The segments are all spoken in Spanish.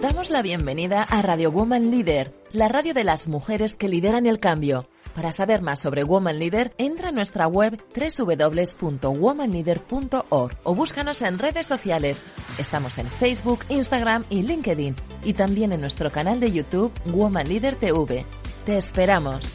Os damos la bienvenida a Radio Woman Leader, la radio de las mujeres que lideran el cambio. Para saber más sobre Woman Leader, entra a nuestra web www.womanleader.org o búscanos en redes sociales. Estamos en Facebook, Instagram y LinkedIn y también en nuestro canal de YouTube Woman Leader TV. Te esperamos.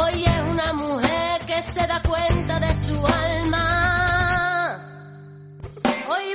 Hoy es una mujer que se da cuenta de su alma. Hoy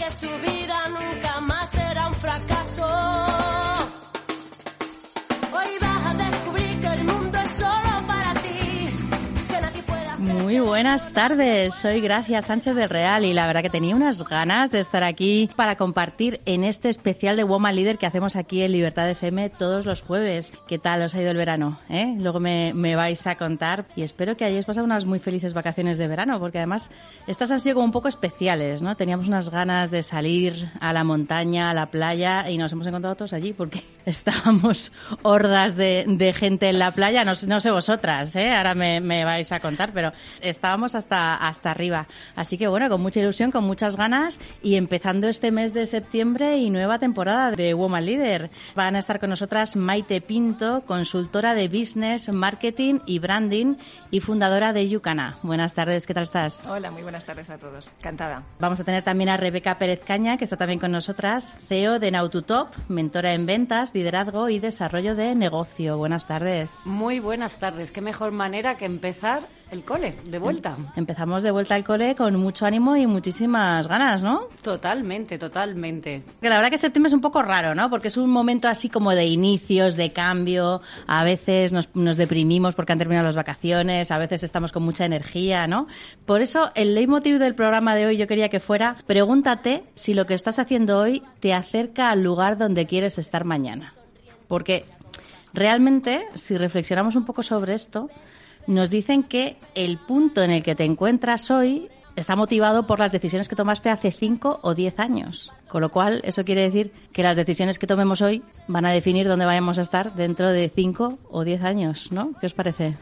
que su vida nunca más será un fracaso. Buenas tardes, soy Gracia Sánchez del Real y la verdad que tenía unas ganas de estar aquí para compartir en este especial de Woman Leader que hacemos aquí en Libertad FM todos los jueves. ¿Qué tal os ha ido el verano? eh? Luego me, me vais a contar y espero que hayáis pasado unas muy felices vacaciones de verano porque además estas han sido como un poco especiales, ¿no? Teníamos unas ganas de salir a la montaña, a la playa y nos hemos encontrado todos allí porque estábamos hordas de, de gente en la playa, no, no sé vosotras, ¿eh? ahora me, me vais a contar, pero estábamos hasta, hasta arriba. Así que bueno, con mucha ilusión, con muchas ganas y empezando este mes de septiembre y nueva temporada de Woman Leader. Van a estar con nosotras Maite Pinto, consultora de Business, Marketing y Branding y fundadora de Yucana. Buenas tardes, ¿qué tal estás? Hola, muy buenas tardes a todos. Encantada. Vamos a tener también a Rebeca Pérez Caña, que está también con nosotras, CEO de Naututop, mentora en ventas, liderazgo y desarrollo de negocio. Buenas tardes. Muy buenas tardes. Qué mejor manera que empezar el cole, de vuelta. Empezamos de vuelta al cole con mucho ánimo y muchísimas ganas, ¿no? Totalmente, totalmente. Que la verdad que septiembre es un poco raro, ¿no? Porque es un momento así como de inicios, de cambio. A veces nos, nos deprimimos porque han terminado las vacaciones, a veces estamos con mucha energía, ¿no? Por eso el leitmotiv del programa de hoy yo quería que fuera pregúntate si lo que estás haciendo hoy te acerca al lugar donde quieres estar mañana. Porque realmente, si reflexionamos un poco sobre esto, nos dicen que el punto en el que te encuentras hoy está motivado por las decisiones que tomaste hace 5 o 10 años. Con lo cual, eso quiere decir que las decisiones que tomemos hoy van a definir dónde vayamos a estar dentro de 5 o 10 años, ¿no? ¿Qué os parece?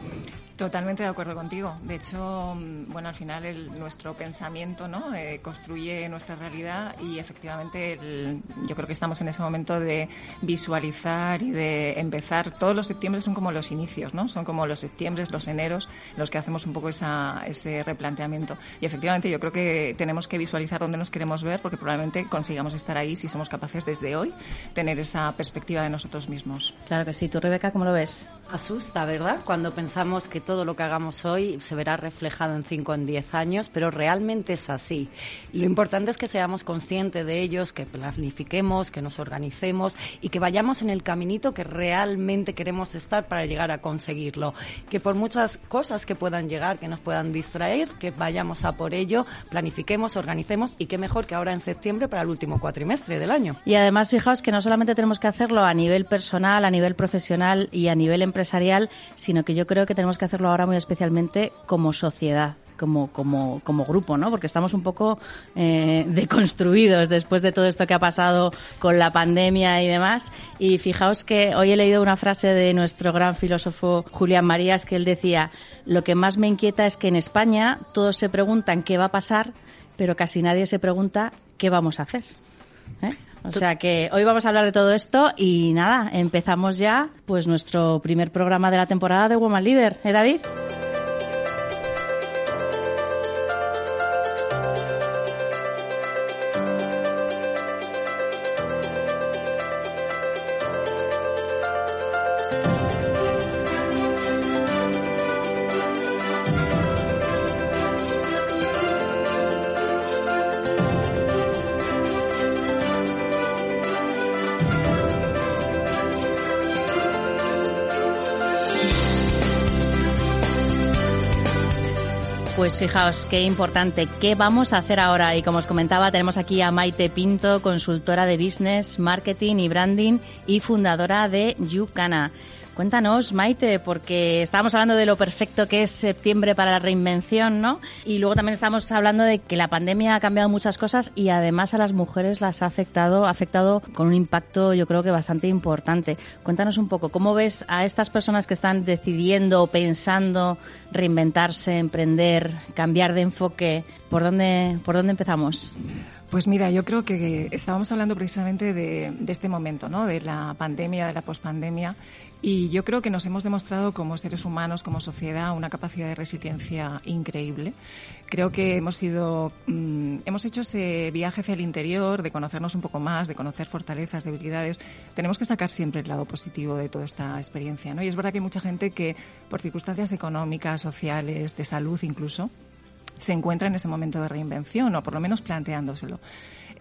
Totalmente de acuerdo contigo. De hecho, mm, bueno, al final el- nuestro pensamiento ¿no? Eh, construye nuestra realidad y efectivamente el- yo creo que estamos en ese momento de visualizar y de empezar. Todos los septiembre son como los inicios, ¿no? Son como los septiembre, los eneros, los que hacemos un poco esa, ese replanteamiento. Y efectivamente yo creo que tenemos que visualizar dónde nos queremos ver porque probablemente consigamos estar ahí si somos capaces desde hoy tener esa perspectiva de nosotros mismos. Claro que sí. ¿Tú, Rebeca, cómo lo ves? Asusta, ¿verdad? Cuando pensamos que todo lo que hagamos hoy se verá reflejado en 5 o en 10 años, pero realmente es así. Lo importante es que seamos conscientes de ellos, que planifiquemos, que nos organicemos y que vayamos en el caminito que realmente queremos estar para llegar a conseguirlo. Que por muchas cosas que puedan llegar, que nos puedan distraer, que vayamos a por ello, planifiquemos, organicemos y qué mejor que ahora en septiembre para el último cuatrimestre del año. Y además, fijaos que no solamente tenemos que hacerlo a nivel personal, a nivel profesional y a nivel empresarial, sino que yo creo que tenemos que hacerlo ahora muy especialmente como sociedad como, como, como grupo, ¿no? Porque estamos un poco eh, deconstruidos después de todo esto que ha pasado con la pandemia y demás. Y fijaos que hoy he leído una frase de nuestro gran filósofo Julián Marías que él decía, lo que más me inquieta es que en España todos se preguntan qué va a pasar, pero casi nadie se pregunta qué vamos a hacer. ¿eh? O sea que hoy vamos a hablar de todo esto y nada, empezamos ya pues nuestro primer programa de la temporada de Woman Leader, ¿eh David? Pues fijaos qué importante, qué vamos a hacer ahora. Y como os comentaba, tenemos aquí a Maite Pinto, consultora de business, marketing y branding y fundadora de Yucana. Cuéntanos, Maite, porque estábamos hablando de lo perfecto que es septiembre para la reinvención, ¿no? Y luego también estamos hablando de que la pandemia ha cambiado muchas cosas y además a las mujeres las ha afectado, ha afectado con un impacto yo creo que bastante importante. Cuéntanos un poco, ¿cómo ves a estas personas que están decidiendo, pensando reinventarse, emprender, cambiar de enfoque? ¿Por dónde, por dónde empezamos? Pues mira, yo creo que estábamos hablando precisamente de, de, este momento, ¿no? De la pandemia, de la pospandemia, y yo creo que nos hemos demostrado como seres humanos, como sociedad, una capacidad de resiliencia increíble. Creo que hemos sido, mmm, hemos hecho ese viaje hacia el interior, de conocernos un poco más, de conocer fortalezas, debilidades. Tenemos que sacar siempre el lado positivo de toda esta experiencia, ¿no? Y es verdad que hay mucha gente que, por circunstancias económicas, sociales, de salud incluso, se encuentra en ese momento de reinvención, o por lo menos planteándoselo.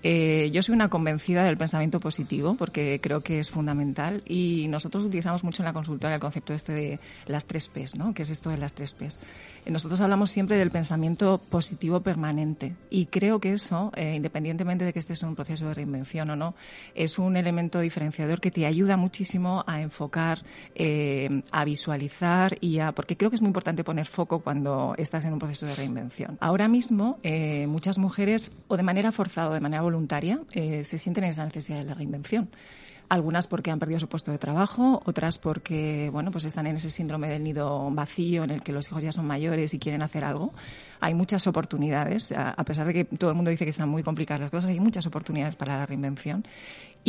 Eh, yo soy una convencida del pensamiento positivo porque creo que es fundamental y nosotros utilizamos mucho en la consultora el concepto este de las tres P's, ¿no? ¿Qué es esto de las tres P's? Eh, nosotros hablamos siempre del pensamiento positivo permanente y creo que eso, eh, independientemente de que estés en un proceso de reinvención o no, es un elemento diferenciador que te ayuda muchísimo a enfocar, a visualizar y a, porque creo que es muy importante poner foco cuando estás en un proceso de reinvención. Ahora mismo, eh, muchas mujeres, o de manera forzada o de manera voluntaria, eh, se sienten en esa necesidad de la reinvención algunas porque han perdido su puesto de trabajo, otras porque bueno, pues están en ese síndrome del nido vacío en el que los hijos ya son mayores y quieren hacer algo. Hay muchas oportunidades, a pesar de que todo el mundo dice que están muy complicadas las cosas, hay muchas oportunidades para la reinvención.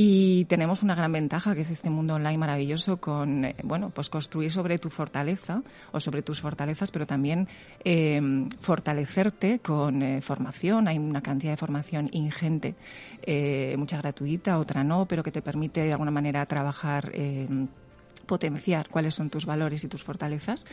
Y tenemos una gran ventaja que es este mundo online maravilloso con, eh, bueno, pues construir sobre tu fortaleza o sobre tus fortalezas, pero también eh, fortalecerte con eh, formación. Hay una cantidad de formación ingente, eh, mucha gratuita, otra no, pero que te permite de alguna manera trabajar, eh, potenciar cuáles son tus valores y tus fortalezas.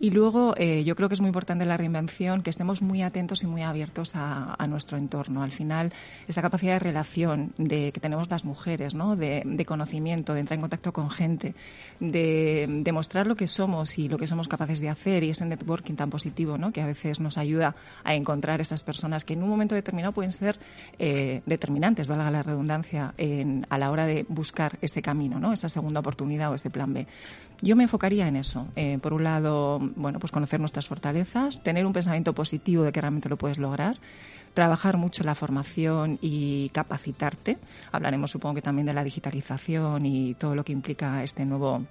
Y luego eh, yo creo que es muy importante la reinvención que estemos muy atentos y muy abiertos a, nuestro entorno. Al final, esta capacidad de relación de, que tenemos las mujeres, ¿no? de, de conocimiento, de entrar en contacto con gente, de demostrar lo que somos y lo que somos capaces de hacer y ese networking tan positivo ¿no? que a veces nos ayuda a encontrar esas personas que en un momento determinado pueden ser eh, determinantes, valga la redundancia, en, a la hora de buscar este camino, ¿no? esa segunda oportunidad o este plan B. Yo me enfocaría en eso. Eh, por un lado, bueno, pues conocer nuestras fortalezas, tener un pensamiento positivo de que realmente lo puedes lograr, trabajar mucho la formación y capacitarte. Hablaremos, supongo que también de la digitalización y todo lo que implica este nuevo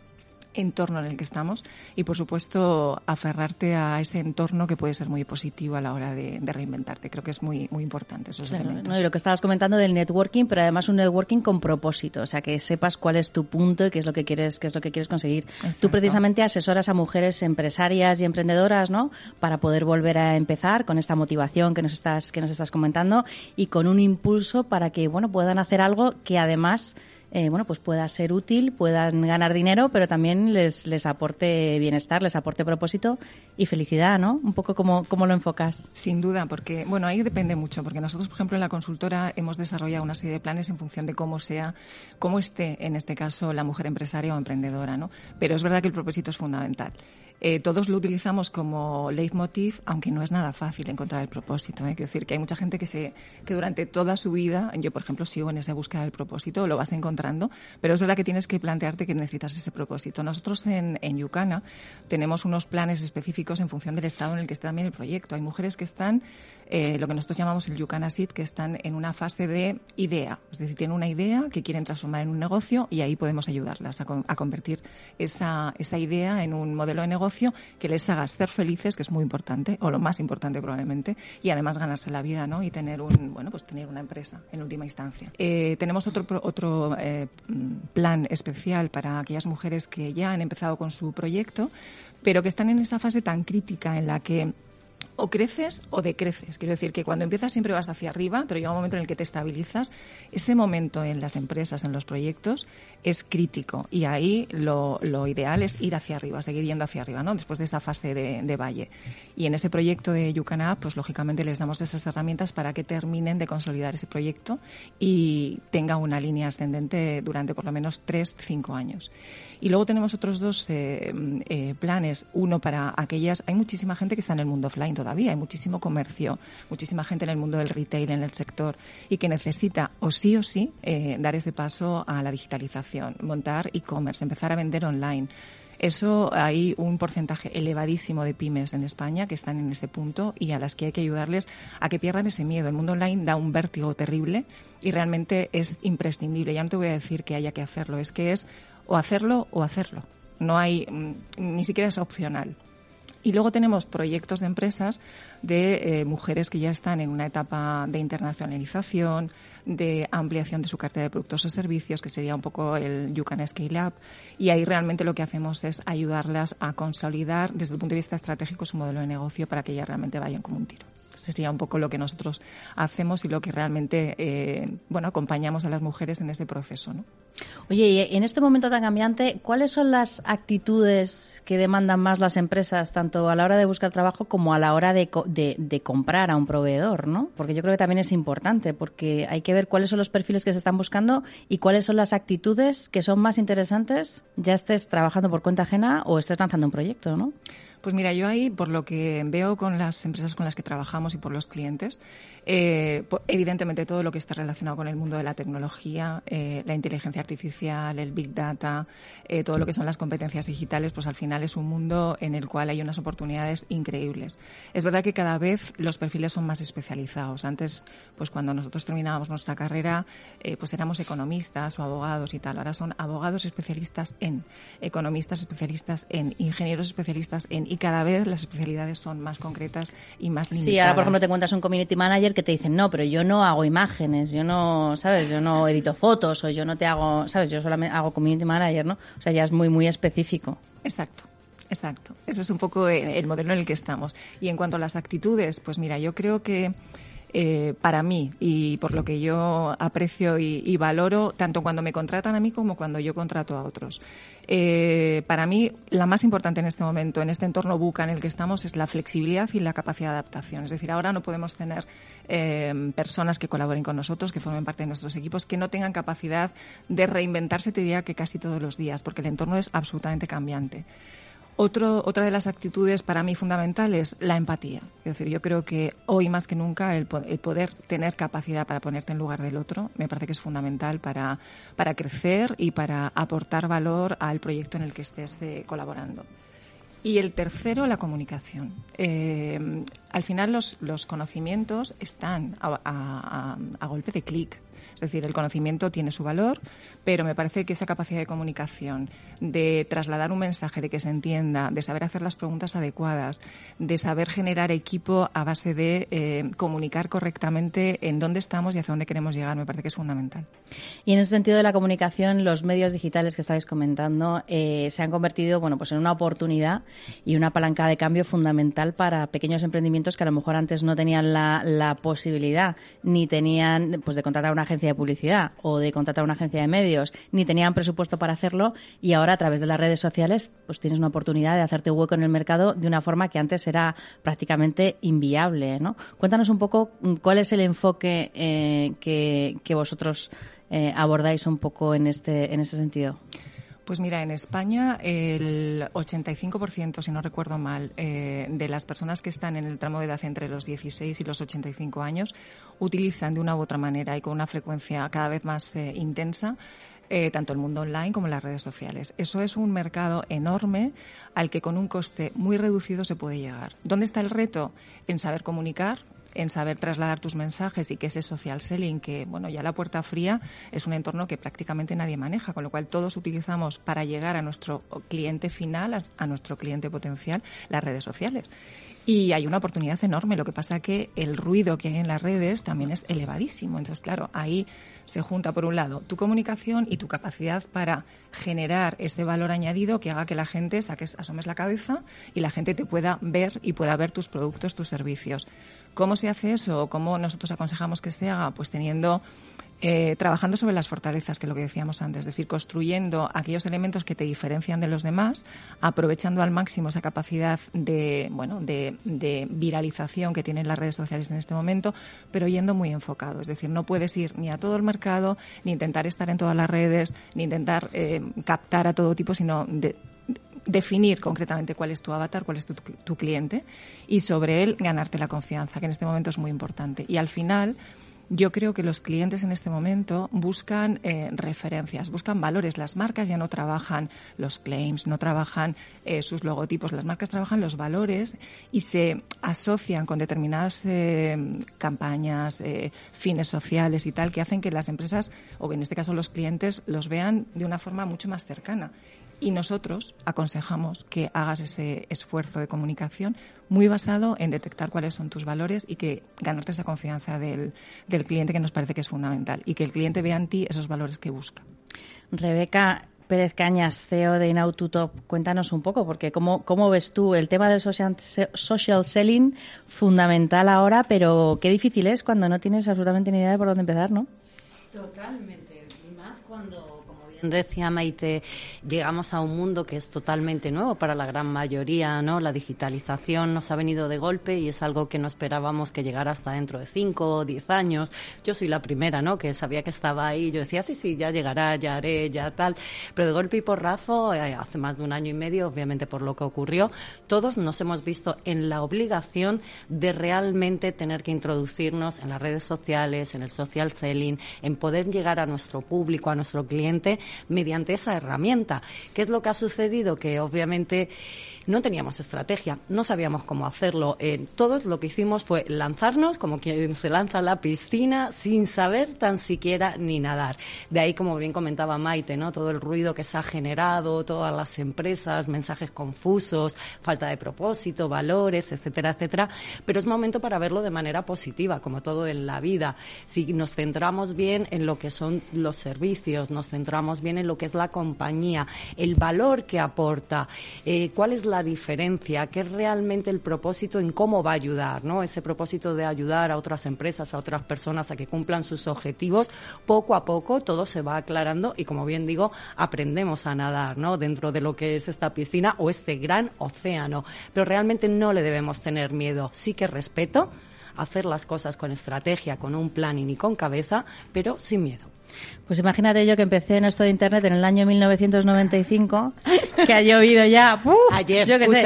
entorno en el que estamos y, por supuesto, aferrarte a ese entorno que puede ser muy positivo a la hora de, de reinventarte. Creo que es muy, muy importante esos claro, elementos. ¿no? Y lo que estabas comentando del networking, pero además un networking con propósito, o sea, que sepas cuál es tu punto y qué es lo que quieres, qué es lo que quieres conseguir. Exacto. Tú precisamente asesoras a mujeres empresarias y emprendedoras, ¿no? Para poder volver a empezar con esta motivación que nos estás, que nos estás comentando y con un impulso para que, bueno, puedan hacer algo que además eh, bueno, pues pueda ser útil, puedan ganar dinero, pero también les, les aporte bienestar, les aporte propósito y felicidad, ¿no? Un poco como, como lo enfocas. Sin duda, porque, bueno, ahí depende mucho, porque nosotros, por ejemplo, en la consultora hemos desarrollado una serie de planes en función de cómo sea, cómo esté, en este caso, la mujer empresaria o emprendedora, ¿no? Pero es verdad que el propósito es fundamental. Eh, todos lo utilizamos como leitmotiv, aunque no es nada fácil encontrar el propósito. ¿eh? Quiero decir que hay mucha gente que, se, que durante toda su vida, yo por ejemplo sigo en esa búsqueda del propósito, lo vas encontrando, pero es verdad que tienes que plantearte que necesitas ese propósito. Nosotros en, en Yucana tenemos unos planes específicos en función del estado en el que está también el proyecto. Hay mujeres que están, eh, lo que nosotros llamamos el Yucana Seed, que están en una fase de idea, es decir, tienen una idea que quieren transformar en un negocio y ahí podemos ayudarlas a, a convertir esa, esa idea en un modelo de negocio que les haga ser felices, que es muy importante, o lo más importante probablemente, y además ganarse la vida, ¿no? Y tener un, bueno, pues tener una empresa en última instancia. Eh, tenemos otro, otro eh, plan especial para aquellas mujeres que ya han empezado con su proyecto, pero que están en esa fase tan crítica en la que o creces o decreces. Quiero decir que cuando empiezas siempre vas hacia arriba, pero llega un momento en el que te estabilizas. Ese momento en las empresas, en los proyectos, es crítico y ahí lo, ideal es ir hacia arriba, seguir yendo hacia arriba, ¿no? Después de esta fase de, valle. Y en ese proyecto de Yucana, pues lógicamente les damos esas herramientas para que terminen de consolidar ese proyecto y tenga una línea ascendente durante por lo menos tres, cinco años. Y luego tenemos otros dos eh, eh, planes. Uno para aquellas, hay muchísima gente que está en el mundo offline todavía, hay muchísimo comercio, muchísima gente en el mundo del retail, en el sector, y que necesita o sí o sí eh, dar ese paso a la digitalización, montar e-commerce, empezar a vender online. Eso hay un porcentaje elevadísimo de pymes en España que están en ese punto y a las que hay que ayudarles a que pierdan ese miedo. El mundo online da un vértigo terrible y realmente es imprescindible. Ya no te voy a decir que haya que hacerlo, es que es o hacerlo o hacerlo. No hay, mm, ni siquiera es opcional. Y luego tenemos proyectos de empresas de eh, mujeres que ya están en una etapa de internacionalización, de ampliación de su cartera de productos o servicios, que sería un poco el You Scale Up. Y ahí realmente lo que hacemos es ayudarlas a consolidar desde el punto de vista estratégico su modelo de negocio para que ellas realmente vayan como un tiro sería un poco lo que nosotros hacemos y lo que realmente eh, bueno acompañamos a las mujeres en ese proceso. ¿no? Oye, y en este momento tan cambiante, ¿cuáles son las actitudes que demandan más las empresas, tanto a la hora de buscar trabajo como a la hora de, de, comprar a un proveedor? ¿no? Porque yo creo que también es importante, porque hay que ver cuáles son los perfiles que se están buscando y cuáles son las actitudes que son más interesantes, ya estés trabajando por cuenta ajena o estés lanzando un proyecto, ¿no? Pues mira, yo ahí, por lo que veo con las empresas con las que trabajamos y por los clientes, eh, evidentemente todo lo que está relacionado con el mundo de la tecnología, eh, la inteligencia artificial, el big data, eh, todo lo que son las competencias digitales, pues al final es un mundo en el cual hay unas oportunidades increíbles. Es verdad que cada vez los perfiles son más especializados. Antes, pues cuando nosotros terminábamos nuestra carrera, pues éramos economistas o abogados y tal. Ahora son abogados especialistas en, economistas especialistas en, ingenieros especialistas en y cada vez las especialidades son más concretas y más limitadas. Sí, ahora por ejemplo te encuentras un community manager que te dicen, no, pero yo no hago imágenes, yo no, ¿sabes? Yo no edito fotos o yo no te hago, ¿sabes? Yo solamente hago community manager, ¿no? O sea, ya es muy, muy específico. Exacto. Exacto. Ese es un poco el modelo en el que estamos. Y en cuanto a las actitudes, pues mira, yo creo que eh, para mí y por lo que yo aprecio y, valoro, tanto cuando me contratan a mí como cuando yo contrato a otros. Eh, para mí, la más importante en este momento, en este entorno buca en el que estamos, es la flexibilidad y la capacidad de adaptación. Es decir, ahora no podemos tener eh, personas que colaboren con nosotros, que formen parte de nuestros equipos, que no tengan capacidad de reinventarse, te diría que casi todos los días, porque el entorno es absolutamente cambiante otra de las actitudes para mí fundamentales, la empatía. Es decir, yo creo que hoy más que nunca el, poder tener capacidad para ponerte en lugar del otro me parece que es fundamental para, para crecer y para aportar valor al proyecto en el que estés eh, colaborando. Y el tercero, la comunicación. Eh, al final los, los conocimientos están a, a golpe de clic. Es decir, el conocimiento tiene su valor, pero me parece que esa capacidad de comunicación, de trasladar un mensaje, de que se entienda, de saber hacer las preguntas adecuadas, de saber generar equipo a base de eh, comunicar correctamente en dónde estamos y hacia dónde queremos llegar, me parece que es fundamental. Y en ese sentido de la comunicación, los medios digitales que estáis comentando eh, se han convertido, bueno, pues en una oportunidad y una palanca de cambio fundamental para pequeños emprendimientos que a lo mejor antes no tenían la, la posibilidad ni tenían, pues, de contratar una agencia de publicidad o de contratar una agencia de medios, ni tenían presupuesto para hacerlo y ahora a través de las redes sociales pues tienes una oportunidad de hacerte hueco en el mercado de una forma que antes era prácticamente inviable, ¿no? Cuéntanos un poco mm, cuál es el enfoque eh, que, vosotros eh, abordáis un poco en este, en ese sentido. Pues mira, en España el 85%, si no recuerdo mal, eh, de las personas que están en el tramo de edad entre los 16 y los 85 años utilizan de una u otra manera y con una frecuencia cada vez más eh, intensa eh, tanto el mundo online como las redes sociales. Eso es un mercado enorme al que con un coste muy reducido se puede llegar. ¿Dónde está el reto? En saber comunicar, en saber trasladar tus mensajes y que ese social selling, que bueno, ya la puerta fría es un entorno que prácticamente nadie maneja, con lo cual todos utilizamos para llegar a nuestro cliente final, a, nuestro cliente potencial, las redes sociales. Y hay una oportunidad enorme. Lo que pasa que el ruido que hay en las redes también es elevadísimo. Entonces, claro, ahí se junta, por un lado, tu comunicación y tu capacidad para generar ese valor añadido que haga que la gente saques, asomes la cabeza y la gente te pueda ver y pueda ver tus productos, tus servicios. ¿Cómo se hace eso? ¿Cómo nosotros aconsejamos que se haga? Pues teniendo eh, trabajando sobre las fortalezas, que es lo que decíamos antes, es decir, construyendo aquellos elementos que te diferencian de los demás, aprovechando al máximo esa capacidad de, bueno, de, viralización que tienen las redes sociales en este momento, pero yendo muy enfocado. Es decir, no puedes ir ni a todo el mercado, ni intentar estar en todas las redes, ni intentar eh, captar a todo tipo, sino de, definir concretamente cuál es tu avatar, cuál es tu, cliente y sobre él ganarte la confianza, que en este momento es muy importante. Y al final, yo creo que los clientes en este momento buscan eh, referencias, buscan valores. Las marcas ya no trabajan los claims, no trabajan eh, sus logotipos. Las marcas trabajan los valores y se asocian con determinadas eh, campañas, fines sociales y tal, que hacen que las empresas, o en este caso los clientes, los vean de una forma mucho más cercana. Y nosotros aconsejamos que hagas ese esfuerzo de comunicación muy basado en detectar cuáles son tus valores y que ganarte esa confianza del, del cliente que nos parece que es fundamental y que el cliente vea en ti esos valores que busca. Rebeca, Pérez Cañas, CEO de Inaututop, cuéntanos un poco, porque ¿cómo, cómo ves tú el tema del social, social, selling fundamental ahora, pero qué difícil es cuando no tienes absolutamente ni idea de por dónde empezar, ¿no? Totalmente, y más cuando decía Maite, llegamos a un mundo que es totalmente nuevo para la gran mayoría, ¿no? La digitalización nos ha venido de golpe y es algo que no esperábamos que llegara hasta dentro de cinco o diez años. Yo soy la primera, ¿no? Que sabía que estaba ahí. Yo decía, sí, sí, ya llegará, ya haré, ya tal. Pero de golpe y porrazo, eh, hace más de un año y medio, obviamente por lo que ocurrió, todos nos hemos visto en la obligación de realmente tener que introducirnos en las redes sociales, en el social selling, en poder llegar a nuestro público, a nuestro cliente mediante esa herramienta. ¿Qué es lo que ha sucedido? Que obviamente no teníamos estrategia, no sabíamos cómo hacerlo. Eh, todos lo que hicimos fue lanzarnos como quien se lanza a la piscina sin saber tan siquiera ni nadar. De ahí, como bien comentaba Maite, ¿no? todo el ruido que se ha generado, todas las empresas, mensajes confusos, falta de propósito, valores, etcétera, etcétera. Pero es momento para verlo de manera positiva, como todo en la vida. Si nos centramos bien en lo que son los servicios, nos centramos bien en lo que es la compañía, el valor que aporta, eh, cuál es la diferencia, qué es realmente el propósito en cómo va a ayudar, ¿no? Ese propósito de ayudar a otras empresas, a otras personas a que cumplan sus objetivos, poco a poco todo se va aclarando y como bien digo, aprendemos a nadar, ¿no? Dentro de lo que es esta piscina o este gran océano. Pero realmente no le debemos tener miedo, sí que respeto hacer las cosas con estrategia, con un planning y con cabeza, pero sin miedo. Pues imagínate yo que empecé en esto de Internet en el año 1995, que ha llovido ya, ayer, yo que sé,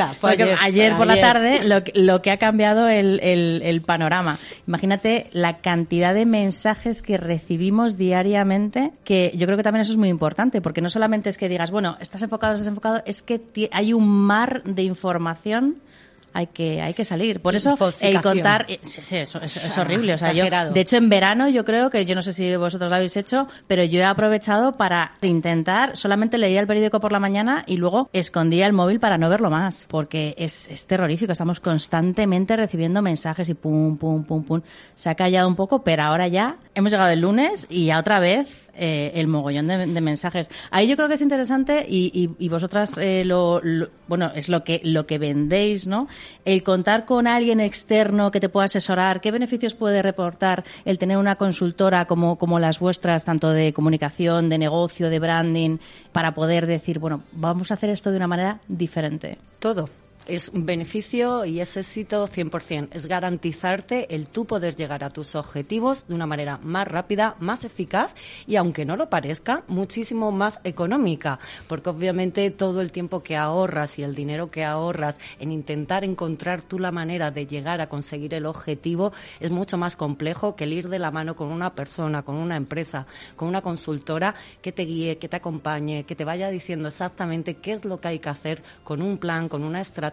ayer, por la tarde, lo, que ha cambiado el, el, panorama. Imagínate la cantidad de mensajes que recibimos diariamente, que yo creo que también eso es muy importante, porque no solamente es que digas, bueno, estás enfocado, estás enfocado, es que hay un mar de información hay que hay que salir. Por eso el contar eh, sí, sí, eso, es, horrible, o sea, yo de hecho en verano yo creo que yo no sé si vosotros lo habéis hecho, pero yo he aprovechado para intentar solamente leía el periódico por la mañana y luego escondía el móvil para no verlo más, porque es, es terrorífico, estamos constantemente recibiendo mensajes y pum pum pum pum. Se ha callado un poco, pero ahora ya hemos llegado el lunes y ya otra vez eh, el mogollón de, mensajes. Ahí yo creo que es interesante y, y, vosotras eh, lo, bueno es lo que lo que vendéis, ¿no? El contar con alguien externo que te pueda asesorar. ¿Qué beneficios puede reportar el tener una consultora como como las vuestras, tanto de comunicación, de negocio, de branding, para poder decir bueno vamos a hacer esto de una manera diferente? Todo es un beneficio y es éxito 100%. Es garantizarte el tú poder llegar a tus objetivos de una manera más rápida, más eficaz y, aunque no lo parezca, muchísimo más económica. Porque obviamente todo el tiempo que ahorras y el dinero que ahorras en intentar encontrar tú la manera de llegar a conseguir el objetivo es mucho más complejo que el ir de la mano con una persona, con una empresa, con una consultora que te guíe, que te acompañe, que te vaya diciendo exactamente qué es lo que hay que hacer con un plan, con una estrategia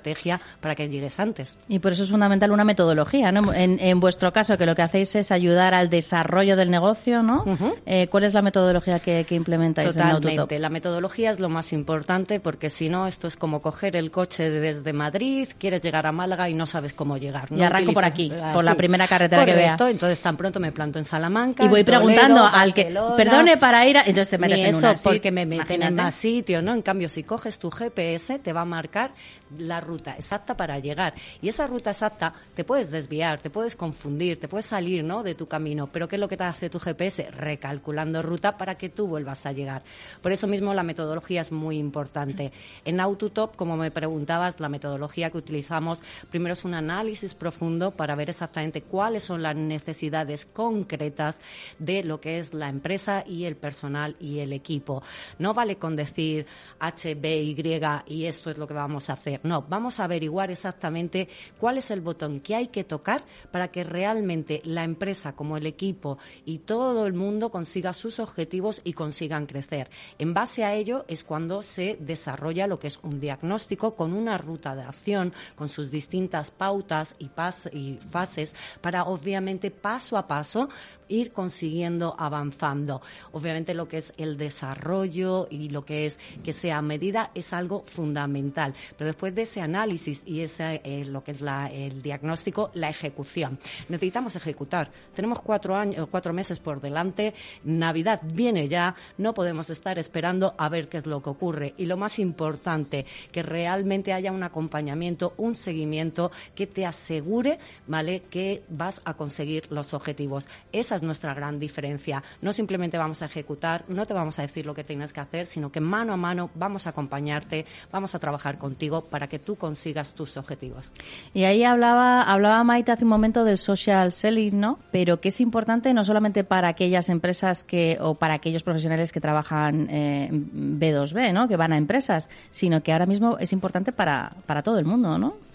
para que llegues antes. Y por eso es fundamental una metodología, ¿no? En, vuestro caso, que lo que hacéis es ayudar al desarrollo del negocio, ¿no? Eh, ¿Cuál es la metodología que, implementáis Totalmente. En la metodología es lo más importante porque si no, esto es como coger el coche desde Madrid, quieres llegar a Málaga y no sabes cómo llegar. Y arranco por aquí, por la primera carretera que vea. Entonces tan pronto me planto en Salamanca. Y voy preguntando al que, perdone para ir a, entonces te metes en eso porque me meten en más sitio, ¿no? En cambio, si coges tu GPS, te va a marcar la ruta exacta para llegar. Y esa ruta exacta te puedes desviar, te puedes confundir, te puedes salir ¿no? de tu camino. Pero ¿qué es lo que te hace tu GPS? Recalculando ruta para que tú vuelvas a llegar. Por eso mismo la metodología es muy importante. En Autotop, como me preguntabas, la metodología que utilizamos primero es un análisis profundo para ver exactamente cuáles son las necesidades concretas de lo que es la empresa y el personal y el equipo. No vale con decir H, B, Y y esto es lo que vamos a hacer no, vamos a averiguar exactamente cuál es el botón que hay que tocar para que realmente la empresa, como el equipo y todo el mundo consiga sus objetivos y consigan crecer. En base a ello es cuando se desarrolla lo que es un diagnóstico con una ruta de acción, con sus distintas pautas y, y fases para obviamente paso a paso ir consiguiendo avanzando. Obviamente lo que es el desarrollo y lo que es que sea medida es algo fundamental. Pero después de ese análisis y ese, eh, lo que es el diagnóstico, la ejecución. Necesitamos ejecutar. Tenemos cuatro años, cuatro meses por delante. Navidad viene ya. No podemos estar esperando a ver qué es lo que ocurre. Y lo más importante, que realmente haya un acompañamiento, un seguimiento que te asegure, ¿vale? Que vas a conseguir los objetivos. Esa es nuestra gran diferencia. No simplemente vamos a ejecutar, no te vamos a decir lo que tienes que hacer, sino que mano a mano vamos a acompañarte, vamos a trabajar contigo para que tú consigas tus objetivos. Y ahí hablaba, hablaba Maite hace un momento del social selling, ¿no? Pero que es importante no solamente para aquellas empresas que, o para aquellos profesionales que trabajan eh, B2B, ¿no? Que van a empresas, sino que ahora mismo es importante para, para todo el mundo, ¿no?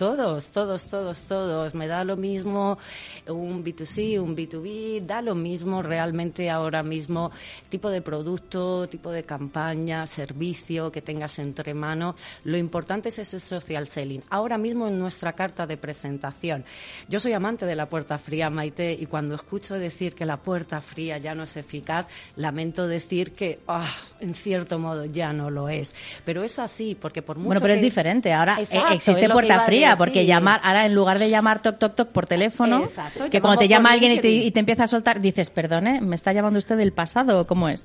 Todos, todos, todos, todos. Me da lo mismo un B2C, un B2B, da lo mismo realmente ahora mismo tipo de producto, tipo de campaña, servicio que tengas entre manos. Lo importante es ese social selling. Ahora mismo en nuestra carta de presentación. Yo soy amante de la puerta fría, Maite, y cuando escucho decir que la puerta fría ya no es eficaz, lamento decir que, ah, en cierto modo, ya no lo es. Pero es así, porque por mucho Bueno, pero es diferente. Ahora eh, existe puerta fría porque llamar, ahora en lugar de llamar toc toc toc por teléfono, que cuando te llama alguien y te, y te, empieza a soltar, dices, perdone, ¿me está llamando usted del pasado? ¿Cómo es?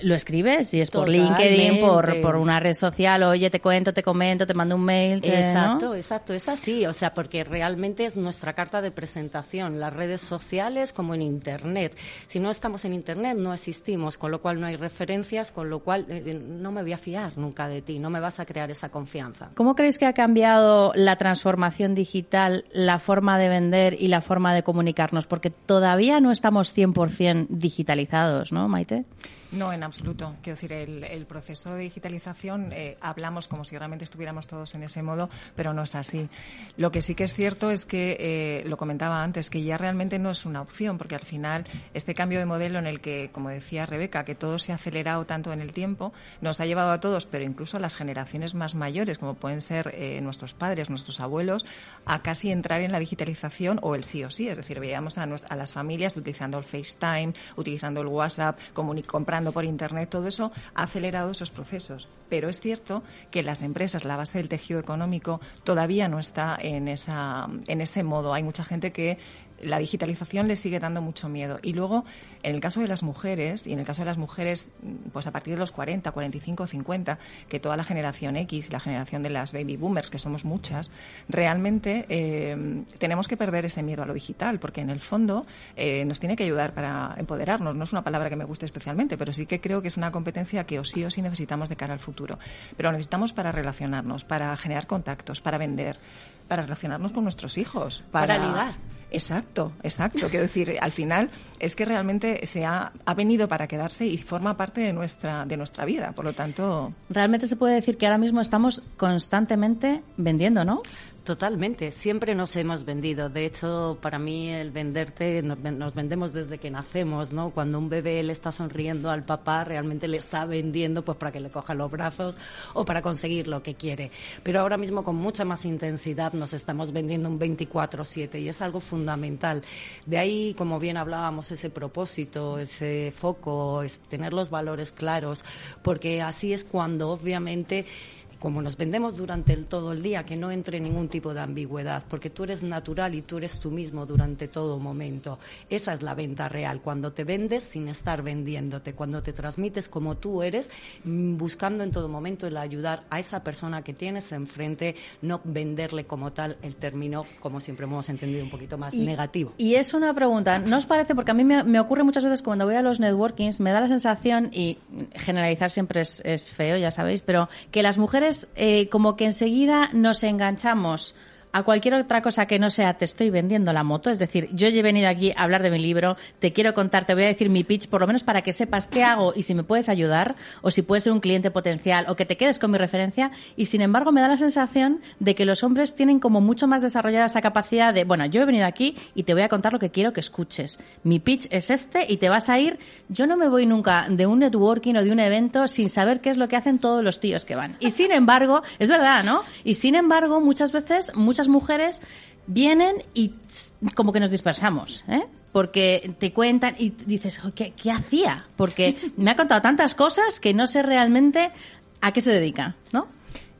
Lo escribes, si es por LinkedIn, por, por una red social, oye, te cuento, te comento, te mando un mail. exacto, exacto, es así, o sea, porque realmente es nuestra carta de presentación, las redes sociales como en Internet. Si no estamos en Internet, no existimos, con lo cual no hay referencias, con lo cual eh, eh, no me voy a fiar nunca de ti, no me vas a crear esa confianza. ¿Cómo crees que ha cambiado la transformación digital, la forma de vender y la forma de comunicarnos? Porque todavía no estamos 100% digitalizados, ¿no, Maite? No, en absoluto. Quiero decir, el, proceso de digitalización eh, hablamos como si realmente estuviéramos todos en ese modo, pero no es así. Lo que sí que es cierto es que, eh, lo comentaba antes, que ya realmente no es una opción, porque al final este cambio de modelo en el que, como decía Rebeca, que todo se ha acelerado tanto en el tiempo, nos ha llevado a todos, pero incluso a las generaciones más mayores, como pueden ser eh, nuestros padres, nuestros abuelos, a casi entrar en la digitalización o el sí o sí. Es decir, veíamos a, a las familias utilizando el FaceTime, utilizando el WhatsApp, comprando por Internet, todo eso ha acelerado esos procesos. Pero es cierto que las empresas, la base del tejido económico, todavía no está en, esa, en ese modo. Hay mucha gente que la digitalización le sigue dando mucho miedo. Y luego, en el caso de las mujeres, y en el caso de las mujeres, pues a partir de los 40, 45, 50, que toda la generación X y la generación de las baby boomers, que somos muchas, realmente eh, tenemos que perder ese miedo a lo digital, porque en el fondo eh, nos tiene que ayudar para empoderarnos. No es una palabra que me guste especialmente, pero sí que creo que es una competencia que o sí o sí necesitamos de cara al futuro. Pero lo necesitamos para relacionarnos, para generar contactos, para vender, para relacionarnos con nuestros hijos. Para, ligar. Exacto, exacto. Quiero decir, al final es que realmente se ha, ha, venido para quedarse y forma parte de nuestra, de nuestra vida. Por lo tanto. Realmente se puede decir que ahora mismo estamos constantemente vendiendo, ¿no? Totalmente, siempre nos hemos vendido. De hecho, para mí el venderte, nos, vendemos desde que nacemos, ¿no? Cuando un bebé le está sonriendo al papá, realmente le está vendiendo pues para que le coja los brazos o para conseguir lo que quiere. Pero ahora mismo con mucha más intensidad nos estamos vendiendo un 24/7 y es algo fundamental. De ahí, como bien hablábamos, ese propósito, ese foco, es tener los valores claros, porque así es cuando obviamente como nos vendemos durante el, todo el día, que no entre ningún tipo de ambigüedad, porque tú eres natural y tú eres tú mismo durante todo momento. Esa es la venta real, cuando te vendes sin estar vendiéndote, cuando te transmites como tú eres, mm, buscando en todo momento el ayudar a esa persona que tienes enfrente, no venderle como tal el término, como siempre hemos entendido, un poquito más negativo. Y es una pregunta, ¿no os parece? Porque a mí me, ocurre muchas veces cuando voy a los networkings, me da la sensación, y generalizar siempre es, es feo, ya sabéis, pero que las mujeres eh, como que enseguida nos enganchamos a cualquier otra cosa que no sea te estoy vendiendo la moto. Es decir, yo he venido aquí a hablar de mi libro, te quiero contar, te voy a decir mi pitch, por lo menos para que sepas qué hago y si me puedes ayudar, o si puedes ser un cliente potencial, o que te quedes con mi referencia. Y sin embargo, me da la sensación de que los hombres tienen como mucho más desarrollada esa capacidad de, bueno, yo he venido aquí y te voy a contar lo que quiero que escuches. Mi pitch es este y te vas a ir. Yo no me voy nunca de un networking o de un evento sin saber qué es lo que hacen todos los tíos que van. Y sin embargo, es verdad, ¿no? Y sin embargo, muchas veces, muchas mujeres vienen y como que nos dispersamos, ¿eh? porque te cuentan y dices, ¿qué, ¿qué, hacía? Porque me ha contado tantas cosas que no sé realmente a qué se dedica, ¿no?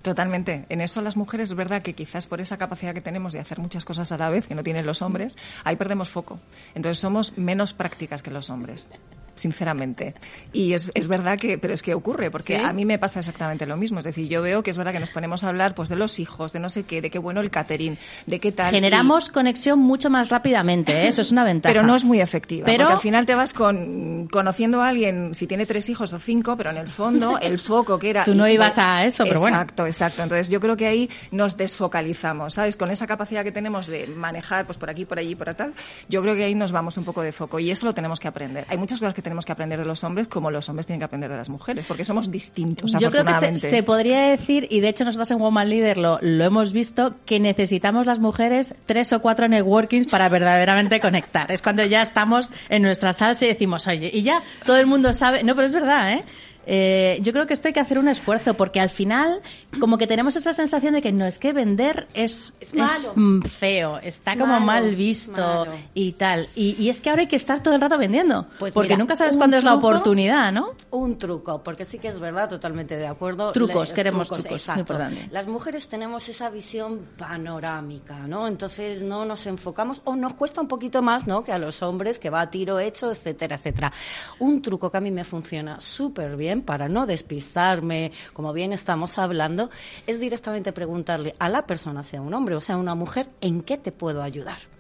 Totalmente. En eso las mujeres es verdad que quizás por esa capacidad que tenemos de hacer muchas cosas a la vez que no tienen los hombres, ahí perdemos foco. Entonces somos menos prácticas que los hombres sinceramente. Y es, es verdad que, pero es que ocurre, porque a mí me pasa exactamente lo mismo. Es decir, yo veo que es verdad que nos ponemos a hablar pues de los hijos, de no sé qué, de qué bueno el catering, de qué tal. Generamos conexión mucho más rápidamente, ¿eh? eso es una ventaja. Pero no es muy efectiva, pero... porque al final te vas con, conociendo a alguien, si tiene tres hijos o cinco, pero en el fondo el foco que era... Tú no ibas a eso, pero bueno. Exacto, exacto. Entonces yo creo que ahí nos desfocalizamos, ¿sabes? Con esa capacidad que tenemos de manejar pues por aquí, por allí, por tal, yo creo que ahí nos vamos un poco de foco y eso lo tenemos que aprender. Hay muchas cosas que tenemos que aprender de los hombres como los hombres tienen que aprender de las mujeres, porque somos distintos. Yo creo que se, podría decir, y de hecho nosotros en Woman Leader lo, lo hemos visto, que necesitamos las mujeres tres o cuatro networkings para verdaderamente conectar. Es cuando ya estamos en nuestra salsa y decimos, oye, y ya todo el mundo sabe, no, pero es verdad, ¿eh? Eh, yo creo que esto hay que hacer un esfuerzo porque al final como que tenemos esa sensación de que no es que vender es, feo, está como mal visto y tal. Y, es que ahora hay que estar todo el rato vendiendo pues porque nunca sabes cuándo es la oportunidad, ¿no? Un truco, porque sí que es verdad, totalmente de acuerdo. Trucos, queremos trucos, Las mujeres tenemos esa visión panorámica, ¿no? Entonces no nos enfocamos o nos cuesta un poquito más, ¿no? Que a los hombres que va a tiro hecho, etcétera, etcétera. Un truco que a mí me funciona súper bien para no despistarme, como bien estamos hablando, es directamente preguntarle a la persona, sea un hombre o sea una mujer, ¿en qué te puedo ayudar?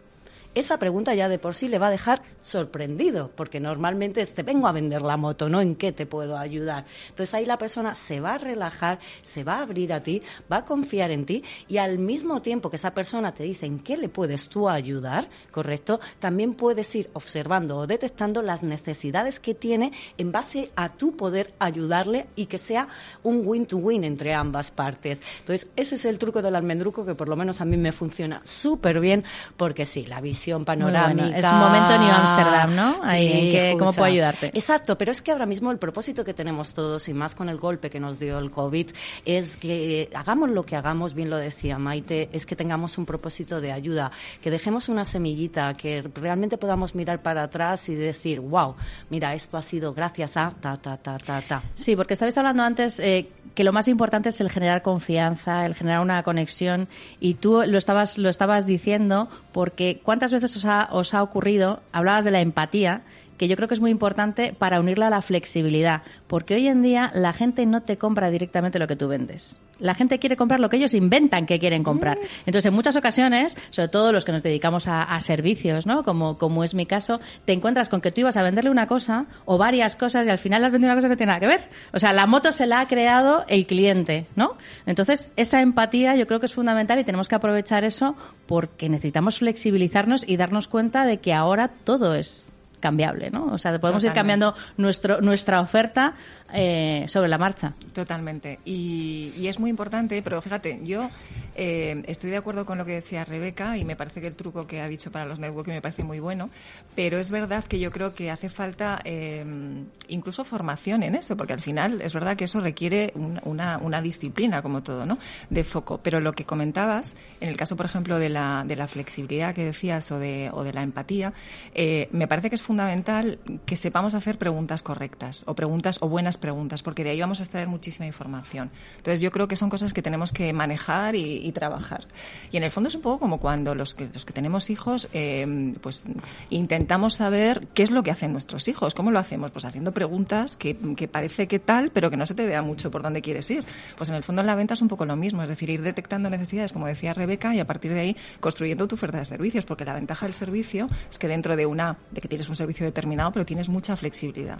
Esa pregunta ya de por sí le va a dejar sorprendido, porque normalmente te vengo a vender la moto, ¿no? ¿En qué te puedo ayudar? Entonces ahí la persona se va a relajar, se va a abrir a ti, va a confiar en ti y al mismo tiempo que esa persona te dice en qué le puedes tú ayudar, ¿correcto? También puedes ir observando o detectando las necesidades que tiene en base a tu poder ayudarle y que sea un win-to-win entre ambas partes. Entonces ese es el truco del almendruco que por lo menos a mí me funciona súper bien porque sí, la visión panorámica. Es un momento New Amsterdam, ¿no? Ahí, ¿Cómo puedo ayudarte? Exacto, pero es que ahora mismo el propósito que tenemos todos, y más con el golpe que nos dio el COVID, es que hagamos lo que hagamos, bien lo decía Maite, es que tengamos un propósito de ayuda, que dejemos una semillita, que realmente podamos mirar para atrás y decir, wow, mira, esto ha sido gracias a ta, ta, ta, ta, ta. Sí, porque estabais hablando antes eh, que lo más importante es el generar confianza, el generar una conexión, y tú lo estabas, lo estabas diciendo porque ¿cuántas veces os ha, os ha ocurrido, hablabas de la empatía, que yo creo que es muy importante para unirla a la flexibilidad, porque hoy en día la gente no te compra directamente lo que tú vendes. La gente quiere comprar lo que ellos inventan que quieren comprar. Entonces, en muchas ocasiones, sobre todo los que nos dedicamos a, a servicios, ¿no? Como, como es mi caso, te encuentras con que tú ibas a venderle una cosa o varias cosas y al final has vendido una cosa que no tiene nada que ver. O sea, la moto se la ha creado el cliente, ¿no? Entonces, esa empatía yo creo que es fundamental y tenemos que aprovechar eso porque necesitamos flexibilizarnos y darnos cuenta de que ahora todo es cambiable, ¿no? O sea, podemos ir cambiando nuestro, nuestra oferta eh, sobre la marcha. Totalmente. Y, y es muy importante, pero fíjate, yo eh, estoy de acuerdo con lo que decía Rebeca y me parece que el truco que ha dicho para los networking me parece muy bueno, pero es verdad que yo creo que hace falta eh, incluso formación en eso, porque al final es verdad que eso requiere un- una, una disciplina, como todo, ¿no? De foco. Pero lo que comentabas, en el caso, por ejemplo, de la, de la flexibilidad que decías o de, o de la empatía, eh, me parece que es fundamental que sepamos hacer preguntas correctas o preguntas o buenas preguntas, porque de ahí vamos a extraer muchísima información. Entonces, yo creo que son cosas que tenemos que manejar y, trabajar. Y en el fondo es un poco como cuando los que, los que tenemos hijos, eh, pues intentamos saber qué es lo que hacen nuestros hijos. ¿Cómo lo hacemos? Pues haciendo preguntas que, que parece que tal, pero que no se te vea mucho por dónde quieres ir. Pues en el fondo en la venta es un poco lo mismo, es decir, ir detectando necesidades, como decía Rebeca, y a partir de ahí construyendo tu oferta de servicios, porque la ventaja del servicio es que dentro de una, de que tienes un servicio determinado, pero tienes mucha flexibilidad.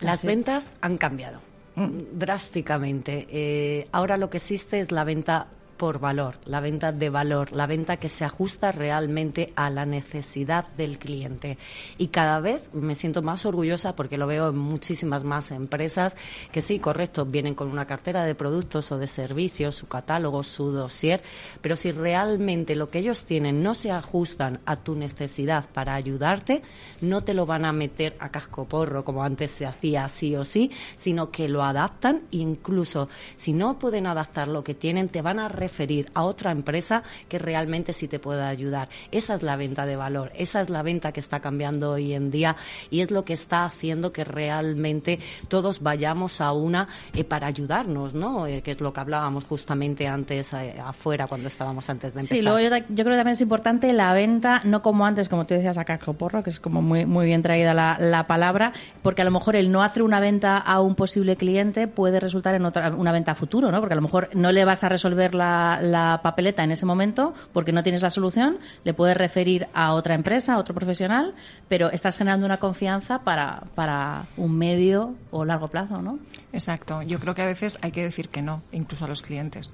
Las Así. ventas han cambiado drásticamente. Eh, ahora lo que existe es la venta por valor, la venta de valor, la venta que se ajusta realmente a la necesidad del cliente. Y cada vez me siento más orgullosa porque lo veo en muchísimas más empresas que sí, correcto, vienen con una cartera de productos o de servicios, su catálogo, su dossier, pero si realmente lo que ellos tienen no se ajustan a tu necesidad para ayudarte, no te lo van a meter a casco porro como antes se hacía sí o sí, sino que lo adaptan e incluso si no pueden adaptar lo que tienen, te van a referir a otra empresa que realmente sí te pueda ayudar. Esa es la venta de valor, esa es la venta que está cambiando hoy en día y es lo que está haciendo que realmente todos vayamos a una eh, para ayudarnos, ¿no? Eh, que es lo que hablábamos justamente antes eh, afuera cuando estábamos antes de empezar. Sí, luego yo, creo que también es importante la venta, no como antes, como tú decías, a casco porro, que es como muy, muy bien traída la, la palabra, porque a lo mejor el no hacer una venta a un posible cliente puede resultar en otra, una venta a futuro, ¿no? Porque a lo mejor no le vas a resolver la, la papeleta en ese momento porque no tienes la solución, le puedes referir a otra empresa, a otro profesional, pero estás generando una confianza para, para un medio o largo plazo, ¿no? Exacto. Yo creo que a veces hay que decir que no, incluso a los clientes.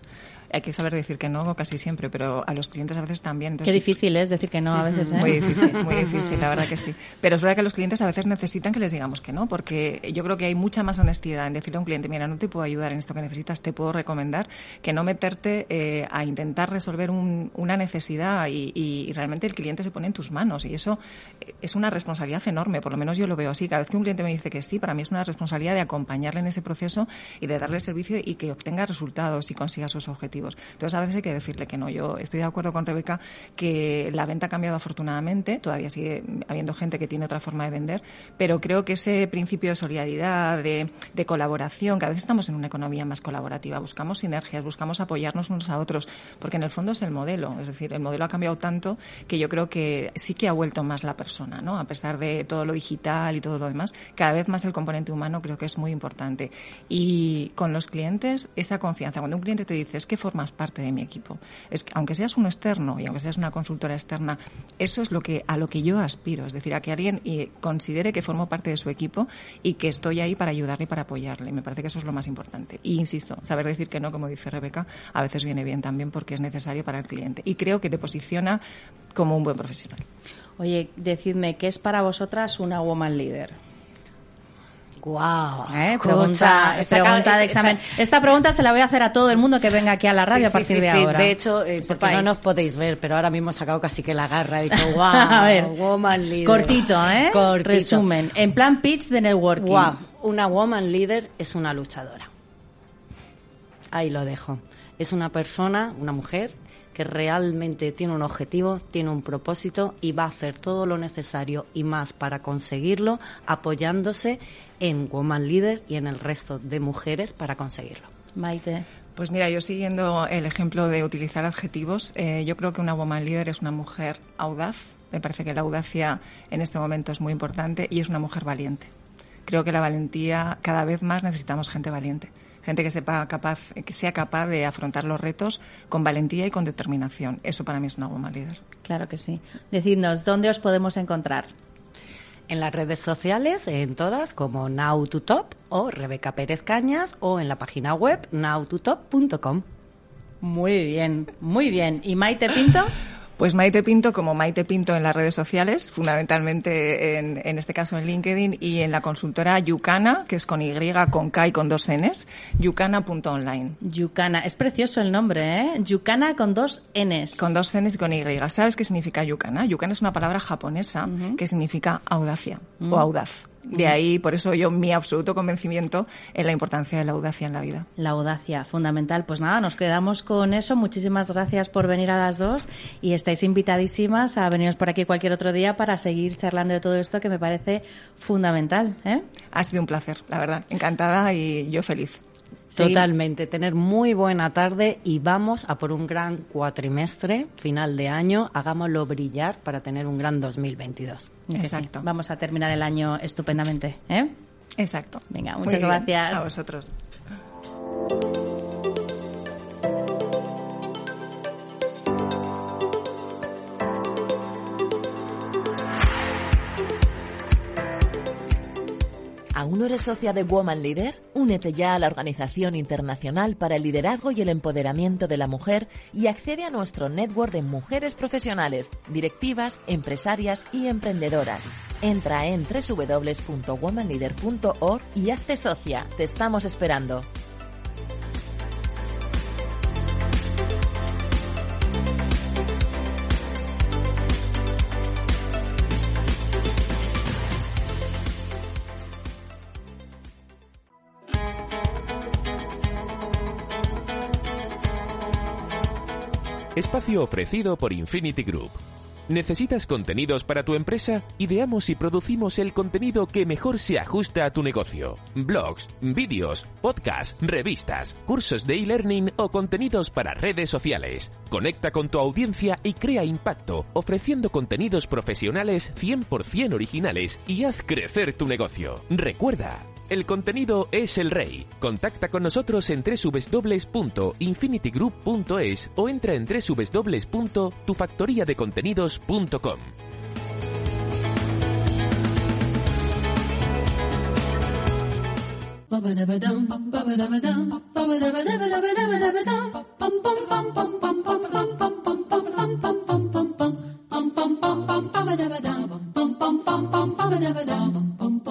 Hay que saber decir que no casi siempre, pero a los clientes a veces también. Qué difícil es decir que no a veces, ¿eh? Muy difícil, muy difícil, la verdad que sí. Pero es verdad que los clientes a veces necesitan que les digamos que no, porque yo creo que hay mucha más honestidad en decirle a un cliente, mira, no te puedo ayudar en esto que necesitas, te puedo recomendar, que no meterte eh, a intentar resolver un- una necesidad y, y realmente el cliente se pone en tus manos y eso eh, es una responsabilidad enorme, por lo menos yo lo veo así. Cada vez que un cliente me dice que sí, para mí es una responsabilidad de acompañarle en ese proceso y de darle servicio y que obtenga resultados y consiga sus objetivos. Entonces a veces hay que decirle que no. Yo estoy de acuerdo con Rebeca que la venta ha cambiado afortunadamente, todavía sigue habiendo gente que tiene otra forma de vender, pero creo que ese principio de solidaridad, de, de colaboración, que a veces estamos en una economía más colaborativa, buscamos sinergias, buscamos apoyarnos unos a otros, porque en el fondo es el modelo, es decir, el modelo ha cambiado tanto que yo creo que sí que ha vuelto más la persona, ¿no? A pesar de todo lo digital y todo lo demás, cada vez más el componente humano creo que es muy importante. Y con los clientes, esa confianza. Cuando un cliente te dice, es que formas parte de mi equipo, es que aunque seas uno externo y aunque seas una consultora externa, eso es lo que a lo que yo aspiro, es decir, a que alguien eh, considere que formo parte de su equipo y que estoy ahí para ayudarle y para apoyarle. Y me parece que eso es lo más importante. Y insisto, saber decir que no, como dice Rebeca, a veces viene bien también porque es necesario para el cliente. Y creo que te posiciona como un buen profesional. Oye, decidme, ¿qué es para vosotras una woman leader? Guau. ¿Eh? Pregunta, esta- pregunta de examen. Esta pregunta se la voy a hacer a todo el mundo que venga aquí a la radio Sí, a partir sí, de sí, sí. ahora. De hecho, eh, Que porque sepáis. no nos podéis ver, pero ahora mismo he sacado casi que la garra y dicho, wow, a ver, woman leader. cortito, ¿eh? Cortito. Resumen. En plan pitch de networking. Guau, una woman leader es una luchadora. Ahí lo dejo. Es una persona, una mujer, que realmente tiene un objetivo, tiene un propósito y va a hacer todo lo necesario y más para conseguirlo, apoyándose en Woman Leader y en el resto de mujeres para conseguirlo. Maite. Pues mira, yo siguiendo el ejemplo de utilizar adjetivos, eh, yo creo que una woman leader es una mujer audaz. Me parece que la audacia en este momento es muy importante y es una mujer valiente. Creo que la valentía, cada vez más necesitamos gente valiente gente que sepa capaz, que sea capaz de afrontar los retos con valentía y con determinación. Eso para mí es una woman líder. Claro que sí. Decidnos, ¿dónde os podemos encontrar? En las redes sociales, en todas, como Now to Top o Rebeca Pérez Cañas o en la página web nowtotop.com. Muy bien, muy bien. ¿Y Maite Pinto? Pues Maite Pinto como Maite Pinto en las redes sociales, fundamentalmente en, este caso en LinkedIn y en la consultora Yucana, que es con Y, con K y con dos Ns, yucana.online. Yucana, es precioso el nombre, ¿eh? Yucana con dos Ns. Con dos Ns y con Y. ¿Sabes qué significa Yucana? Yucana es una palabra japonesa que significa audacia o audaz. De ahí, por eso yo, mi absoluto convencimiento en la importancia de la audacia en la vida. La audacia, fundamental. Pues nada, nos quedamos con eso. Muchísimas gracias por venir a las dos y estáis invitadísimas a veniros por aquí cualquier otro día para seguir charlando de todo esto que me parece fundamental. ¿eh? Ha sido un placer, la verdad. Encantada y yo feliz. Totalmente, tener muy buena tarde y vamos a por un gran cuatrimestre, final de año, hagámoslo brillar para tener un gran 2022. Exacto. Vamos a terminar el año estupendamente, ¿eh? Exacto. Venga, muchas gracias. A vosotros. ¿Aún no eres socia de Woman Leader? Únete ya a la Organización Internacional para el Liderazgo y el Empoderamiento de la Mujer y accede a nuestro network de mujeres profesionales, directivas, empresarias y emprendedoras. Entra en www.womanleader.org y hazte socia. Te estamos esperando. Espacio ofrecido por Infinity Group. ¿Necesitas contenidos para tu empresa? Ideamos y producimos el contenido que mejor se ajusta a tu negocio. Blogs, vídeos, podcasts, revistas, cursos de e-learning o contenidos para redes sociales. Conecta con tu audiencia y crea impacto, ofreciendo contenidos profesionales 100% originales y haz crecer tu negocio. Recuerda, el contenido es el rey. Contacta con nosotros en www.infinitygroup.es o entra en www.tufactoriadecontenidos.com.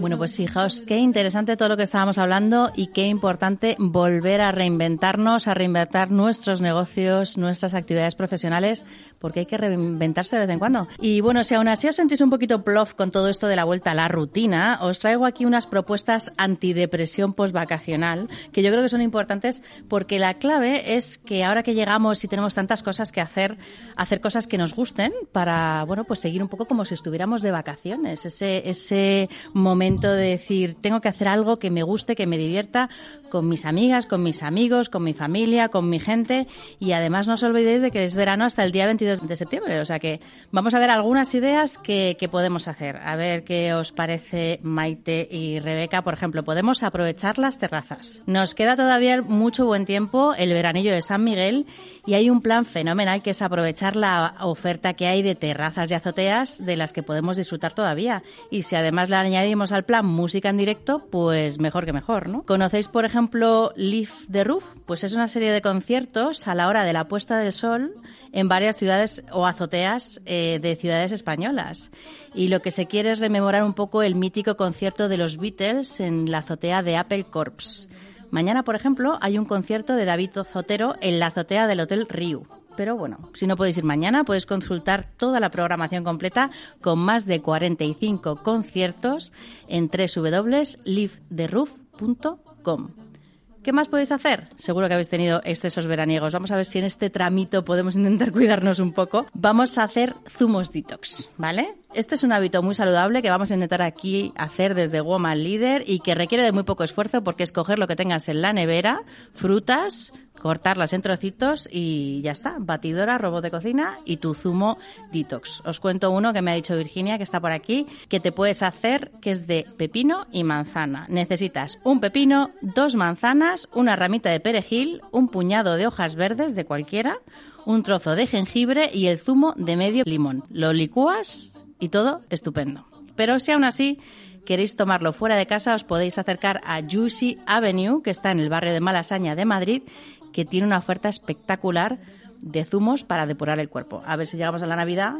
Bueno, pues fijaos qué interesante todo lo que estábamos hablando y qué importante volver a reinventarnos, a reinventar nuestros negocios, nuestras actividades profesionales, porque hay que reinventarse de vez en cuando. Y bueno, si aún así os sentís un poquito plof con todo esto de la vuelta a la rutina, os traigo aquí unas propuestas antidepresión postvacacional que yo creo que son importantes porque la clave es que ahora que llegamos y tenemos tantas cosas que hacer, hacer cosas que nos gusten para, bueno, pues seguir un poco como si estuviéramos de vacaciones, ese, ese momento de decir, tengo que hacer algo que me guste, que me divierta con mis amigas, con mis amigos, con mi familia, con mi gente y además no os olvidéis de que es verano hasta el día 22 de septiembre, o sea que vamos a ver algunas ideas que, podemos hacer. A ver qué os parece Maite y Rebeca, por ejemplo, podemos aprovechar las terrazas. Nos queda todavía mucho buen tiempo, el veranillo de San Miguel y hay un plan fenomenal que es aprovechar la oferta que hay de terrazas y azoteas de las que podemos disfrutar todavía. Y si además le añadimos al plan música en directo, pues mejor que mejor, ¿no? ¿Conocéis, por ejemplo, Lift the Roof? Pues es una serie de conciertos a la hora de la puesta del sol en varias ciudades o azoteas eh, de ciudades españolas. Y lo que se quiere es rememorar un poco el mítico concierto de los Beatles en la azotea de Apple Corps Mañana, por ejemplo, hay un concierto de David Zotero en la azotea del Hotel Riu. Pero bueno, si no podéis ir mañana, podéis consultar toda la programación completa con más de 45 conciertos en www.livederoof.com. ¿Qué más podéis hacer? Seguro que habéis tenido excesos veraniegos. Vamos a ver si en este tramito podemos intentar cuidarnos un poco. Vamos a hacer zumos detox, ¿vale? Este es un hábito muy saludable que vamos a intentar aquí hacer desde Woman Leader y que requiere de muy poco esfuerzo porque es coger lo que tengas en la nevera, frutas, cortarlas en trocitos y ya está. Batidora, robot de cocina y tu zumo detox. Os cuento uno que me ha dicho Virginia, que está por aquí, que te puedes hacer, que es de pepino y manzana. Necesitas un pepino, dos manzanas, una ramita de perejil, un puñado de hojas verdes de cualquiera, un trozo de jengibre y el zumo de medio limón. Lo licúas y todo estupendo. Pero si aún así queréis tomarlo fuera de casa, os podéis acercar a Juicy Avenue, que está en el barrio de Malasaña de Madrid, que tiene una oferta espectacular de zumos para depurar el cuerpo. A ver si llegamos a la Navidad,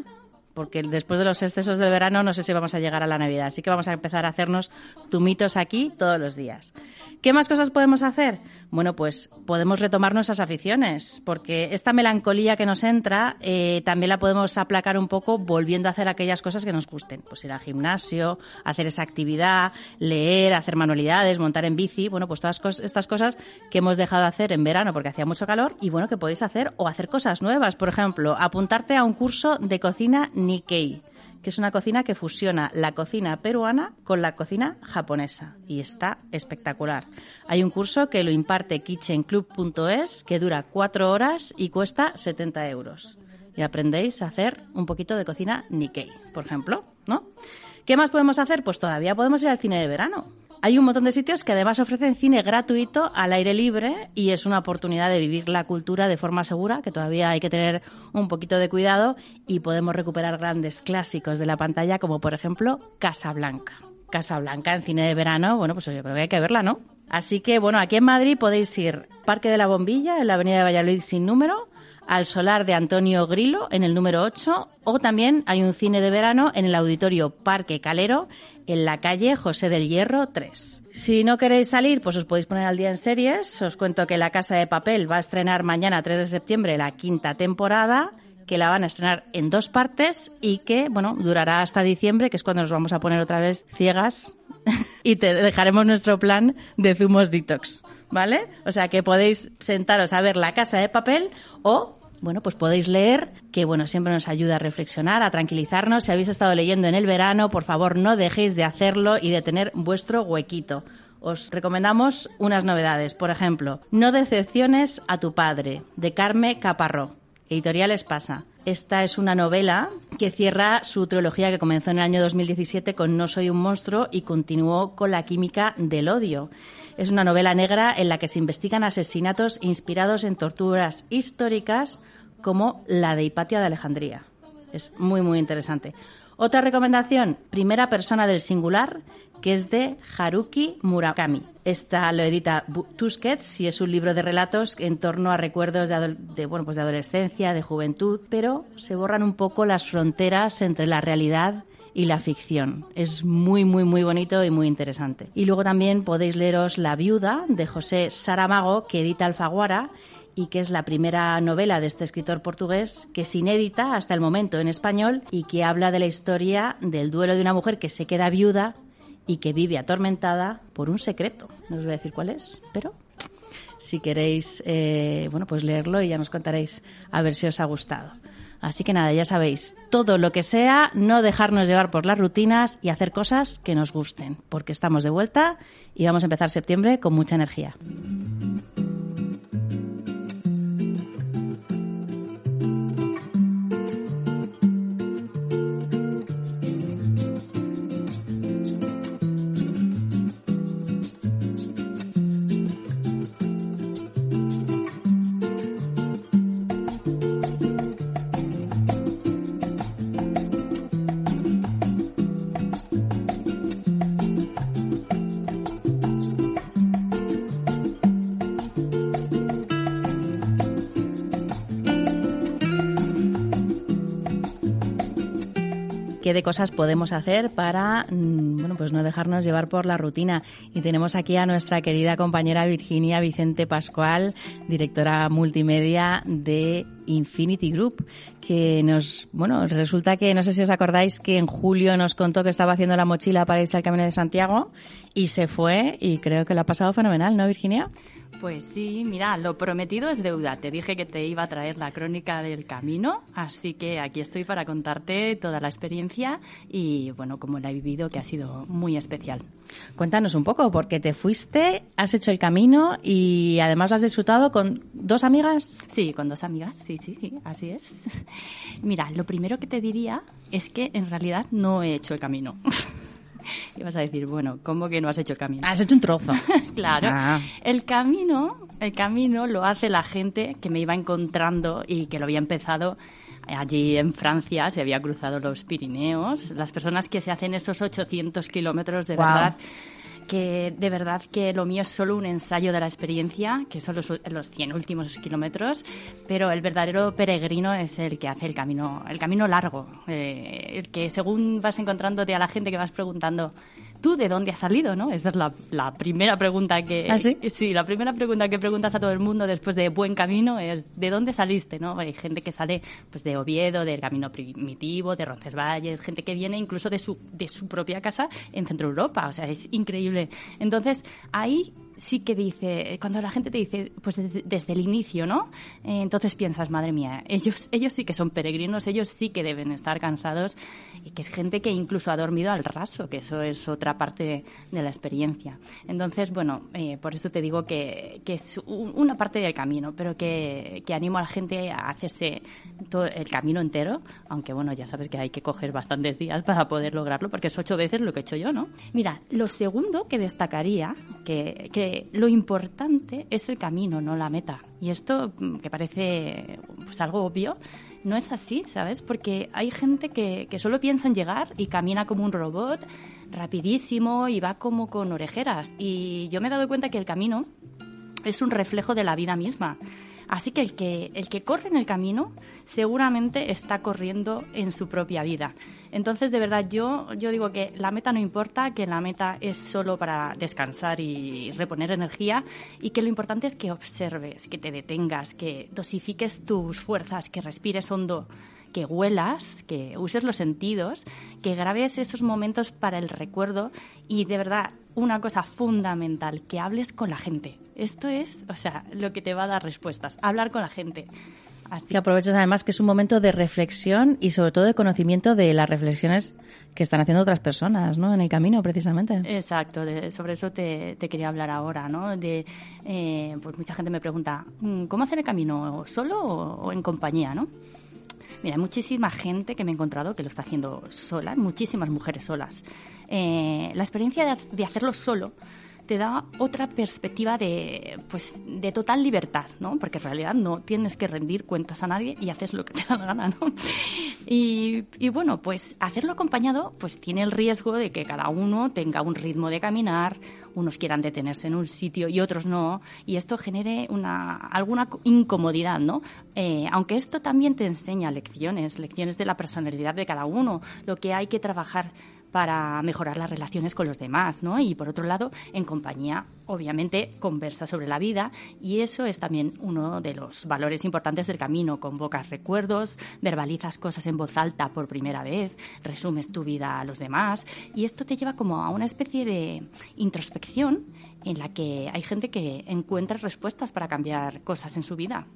porque después de los excesos del verano no sé si vamos a llegar a la Navidad. Así que vamos a empezar a hacernos zumitos aquí todos los días. ¿Qué más cosas podemos hacer? Bueno, pues podemos retomar nuestras aficiones, porque esta melancolía que nos entra eh, también la podemos aplacar un poco volviendo a hacer aquellas cosas que nos gusten. Pues ir al gimnasio, hacer esa actividad, leer, hacer manualidades, montar en bici. Bueno, pues todas estas cosas que hemos dejado de hacer en verano porque hacía mucho calor y bueno, que podéis hacer o hacer cosas nuevas. Por ejemplo, apuntarte a un curso de cocina Nikkei que es una cocina que fusiona la cocina peruana con la cocina japonesa y está espectacular. Hay un curso que lo imparte kitchenclub.es que dura cuatro horas y cuesta 70 euros. Y aprendéis a hacer un poquito de cocina Nikkei, por ejemplo, ¿no? ¿Qué más podemos hacer? Pues todavía podemos ir al cine de verano. Hay un montón de sitios que además ofrecen cine gratuito al aire libre y es una oportunidad de vivir la cultura de forma segura, que todavía hay que tener un poquito de cuidado y podemos recuperar grandes clásicos de la pantalla como por ejemplo Casablanca. Casablanca en cine de verano, bueno, pues yo creo que hay que verla, ¿no? Así que bueno, aquí en Madrid podéis ir Parque de la Bombilla, en la Avenida de Valladolid sin número, al Solar de Antonio Grilo en el número 8 o también hay un cine de verano en el Auditorio Parque Calero en la calle José del Hierro 3. Si no queréis salir, pues os podéis poner al día en series. Os cuento que La Casa de Papel va a estrenar mañana 3 de septiembre la quinta temporada que la van a estrenar en dos partes y que, bueno, durará hasta diciembre, que es cuando nos vamos a poner otra vez ciegas y te dejaremos nuestro plan de zumos detox, ¿vale? O sea que podéis sentaros a ver La Casa de Papel o bueno, pues podéis leer, que bueno, siempre nos ayuda a reflexionar, a tranquilizarnos. Si habéis estado leyendo en el verano, por favor, no dejéis de hacerlo y de tener vuestro huequito. Os recomendamos unas novedades, por ejemplo, No decepciones a tu padre, de Carme Caparró. Editoriales Pasa. Esta es una novela que cierra su trilogía que comenzó en el año 2017 con No soy un monstruo y continuó con La química del odio. Es una novela negra en la que se investigan asesinatos inspirados en torturas históricas como la de Hipatia de Alejandría. Es muy, muy interesante. Otra recomendación, Primera persona del singular, que es de Haruki Murakami. Esta lo edita Tusquets y es un libro de relatos en torno a recuerdos de, bueno, pues de adolescencia, de juventud, pero se borran un poco las fronteras entre la realidad y la ficción. Es muy, muy, muy bonito y muy interesante. Y luego también podéis leeros La viuda de José Saramago, que edita Alfaguara y que es la primera novela de este escritor portugués que es inédita hasta el momento en español y que habla de la historia del duelo de una mujer que se queda viuda y que vive atormentada por un secreto. No os voy a decir cuál es, pero si queréis, eh, bueno, pues leerlo y ya nos contaréis a ver si os ha gustado. Así que nada, ya sabéis, todo lo que sea, no dejarnos llevar por las rutinas y hacer cosas que nos gusten, porque estamos de vuelta y vamos a empezar septiembre con mucha energía. De cosas podemos hacer para, mm, bueno, pues no dejarnos llevar por la rutina. Y tenemos aquí a nuestra querida compañera Virginia Vicente Pascual, directora multimedia de Infinity Group, que nos, bueno, resulta que no sé si os acordáis que en julio nos contó que estaba haciendo la mochila para irse al Camino de Santiago y se fue y creo que lo ha pasado fenomenal, ¿no, Virginia? Pues sí, mira, lo prometido es deuda. Te dije que te iba a traer la crónica del camino, así que aquí estoy para contarte toda la experiencia y, bueno, cómo la he vivido, que ha sido muy especial. Cuéntanos un poco, porque te fuiste, has hecho el camino y además lo has disfrutado con dos amigas. Sí, con dos amigas, sí, sí, sí, así es. Mira, lo primero que te diría es que en realidad no he hecho el camino. y vas a decir, bueno, ¿cómo que no has hecho el camino? Has hecho un trozo. claro. Ah. El camino, el camino lo hace la gente que me iba encontrando y que lo había empezado allí en Francia, se había cruzado los Pirineos, las personas que se hacen esos 800 kilómetros de verdad que de verdad que lo mío es solo un ensayo de la experiencia, que son los, los 100 últimos kilómetros, pero el verdadero peregrino es el que hace el camino, el camino largo, eh, el que según vas encontrándote a la gente que vas preguntando, ¿tú de dónde has salido? ¿no? Esa es la, la primera pregunta que... ¿Ah, sí? Sí, la primera pregunta que preguntas a todo el mundo después de buen camino es ¿de dónde saliste? ¿no? Hay gente que sale pues de Oviedo, del camino primitivo, de Roncesvalles, gente que viene incluso de su, de su propia casa en Centro Europa, o sea, es increíble. Entonces, ahí sí que dice, cuando la gente te dice, pues desde, el inicio, ¿no? Eh, entonces piensas, madre mía, ellos, ellos sí que son peregrinos, ellos sí que deben estar cansados y que es gente que incluso ha dormido al raso, que eso es otra parte de la experiencia. Entonces, bueno, eh, por eso te digo que, que es un- una parte del camino, pero que, que animo a la gente a hacerse todo el camino entero, aunque bueno, ya sabes que hay que coger bastantes días para poder lograrlo, porque es ocho veces lo que he hecho yo, ¿no? Mira, lo segundo que destacaría, que lo importante es el camino, no la meta. Y esto, mm, que parece pues algo obvio, no es así, ¿sabes? Porque hay gente que, que solo piensa en llegar y camina como un robot, rapidísimo y va como con orejeras. Y yo me he dado cuenta que el camino es un reflejo de la vida misma. Así que el que, el que corre en el camino seguramente está corriendo en su propia vida. Entonces, de verdad, yo, yo digo que la meta no importa, que la meta es solo para descansar y reponer energía y que lo importante es que observes, que te detengas, que dosifiques tus fuerzas, que respires hondo que huelas, que uses los sentidos, que grabes esos momentos para el recuerdo y de verdad una cosa fundamental, que hables con la gente. Esto es, o sea, lo que te va a dar respuestas, hablar con la gente. Así Que aproveches además que es un momento de reflexión y sobre todo de conocimiento de las reflexiones que están haciendo otras personas, ¿no? En el camino, precisamente. Exacto, de- sobre eso te, te quería hablar ahora, ¿no? De, eh, pues mucha gente me pregunta, "Mm, ¿cómo hacer el camino? ¿Solo o, o en compañía, no? Mira, muchísima gente que me he encontrado que lo está haciendo sola, muchísimas mujeres solas. Eh, la experiencia de, de hacerlo solo te da otra perspectiva de, pues, de total libertad, ¿no? Porque en realidad no tienes que rendir cuentas a nadie y haces lo que te da la gana, ¿no? Y, y bueno, pues hacerlo acompañado pues tiene el riesgo de que cada uno tenga un ritmo de caminar, unos quieran detenerse en un sitio y otros no, y esto genere una, alguna co- incomodidad, ¿no? Eh, aunque esto también te enseña lecciones, lecciones de la personalidad de cada uno, lo que hay que trabajar para mejorar las relaciones con los demás, ¿no? Y por otro lado, en compañía, obviamente, conversa sobre la vida y eso es también uno de los valores importantes del camino. Convocas recuerdos, verbalizas cosas en voz alta por primera vez, resumes tu vida a los demás y esto te lleva como a una especie de introspección en la que hay gente que encuentra respuestas para cambiar cosas en su vida.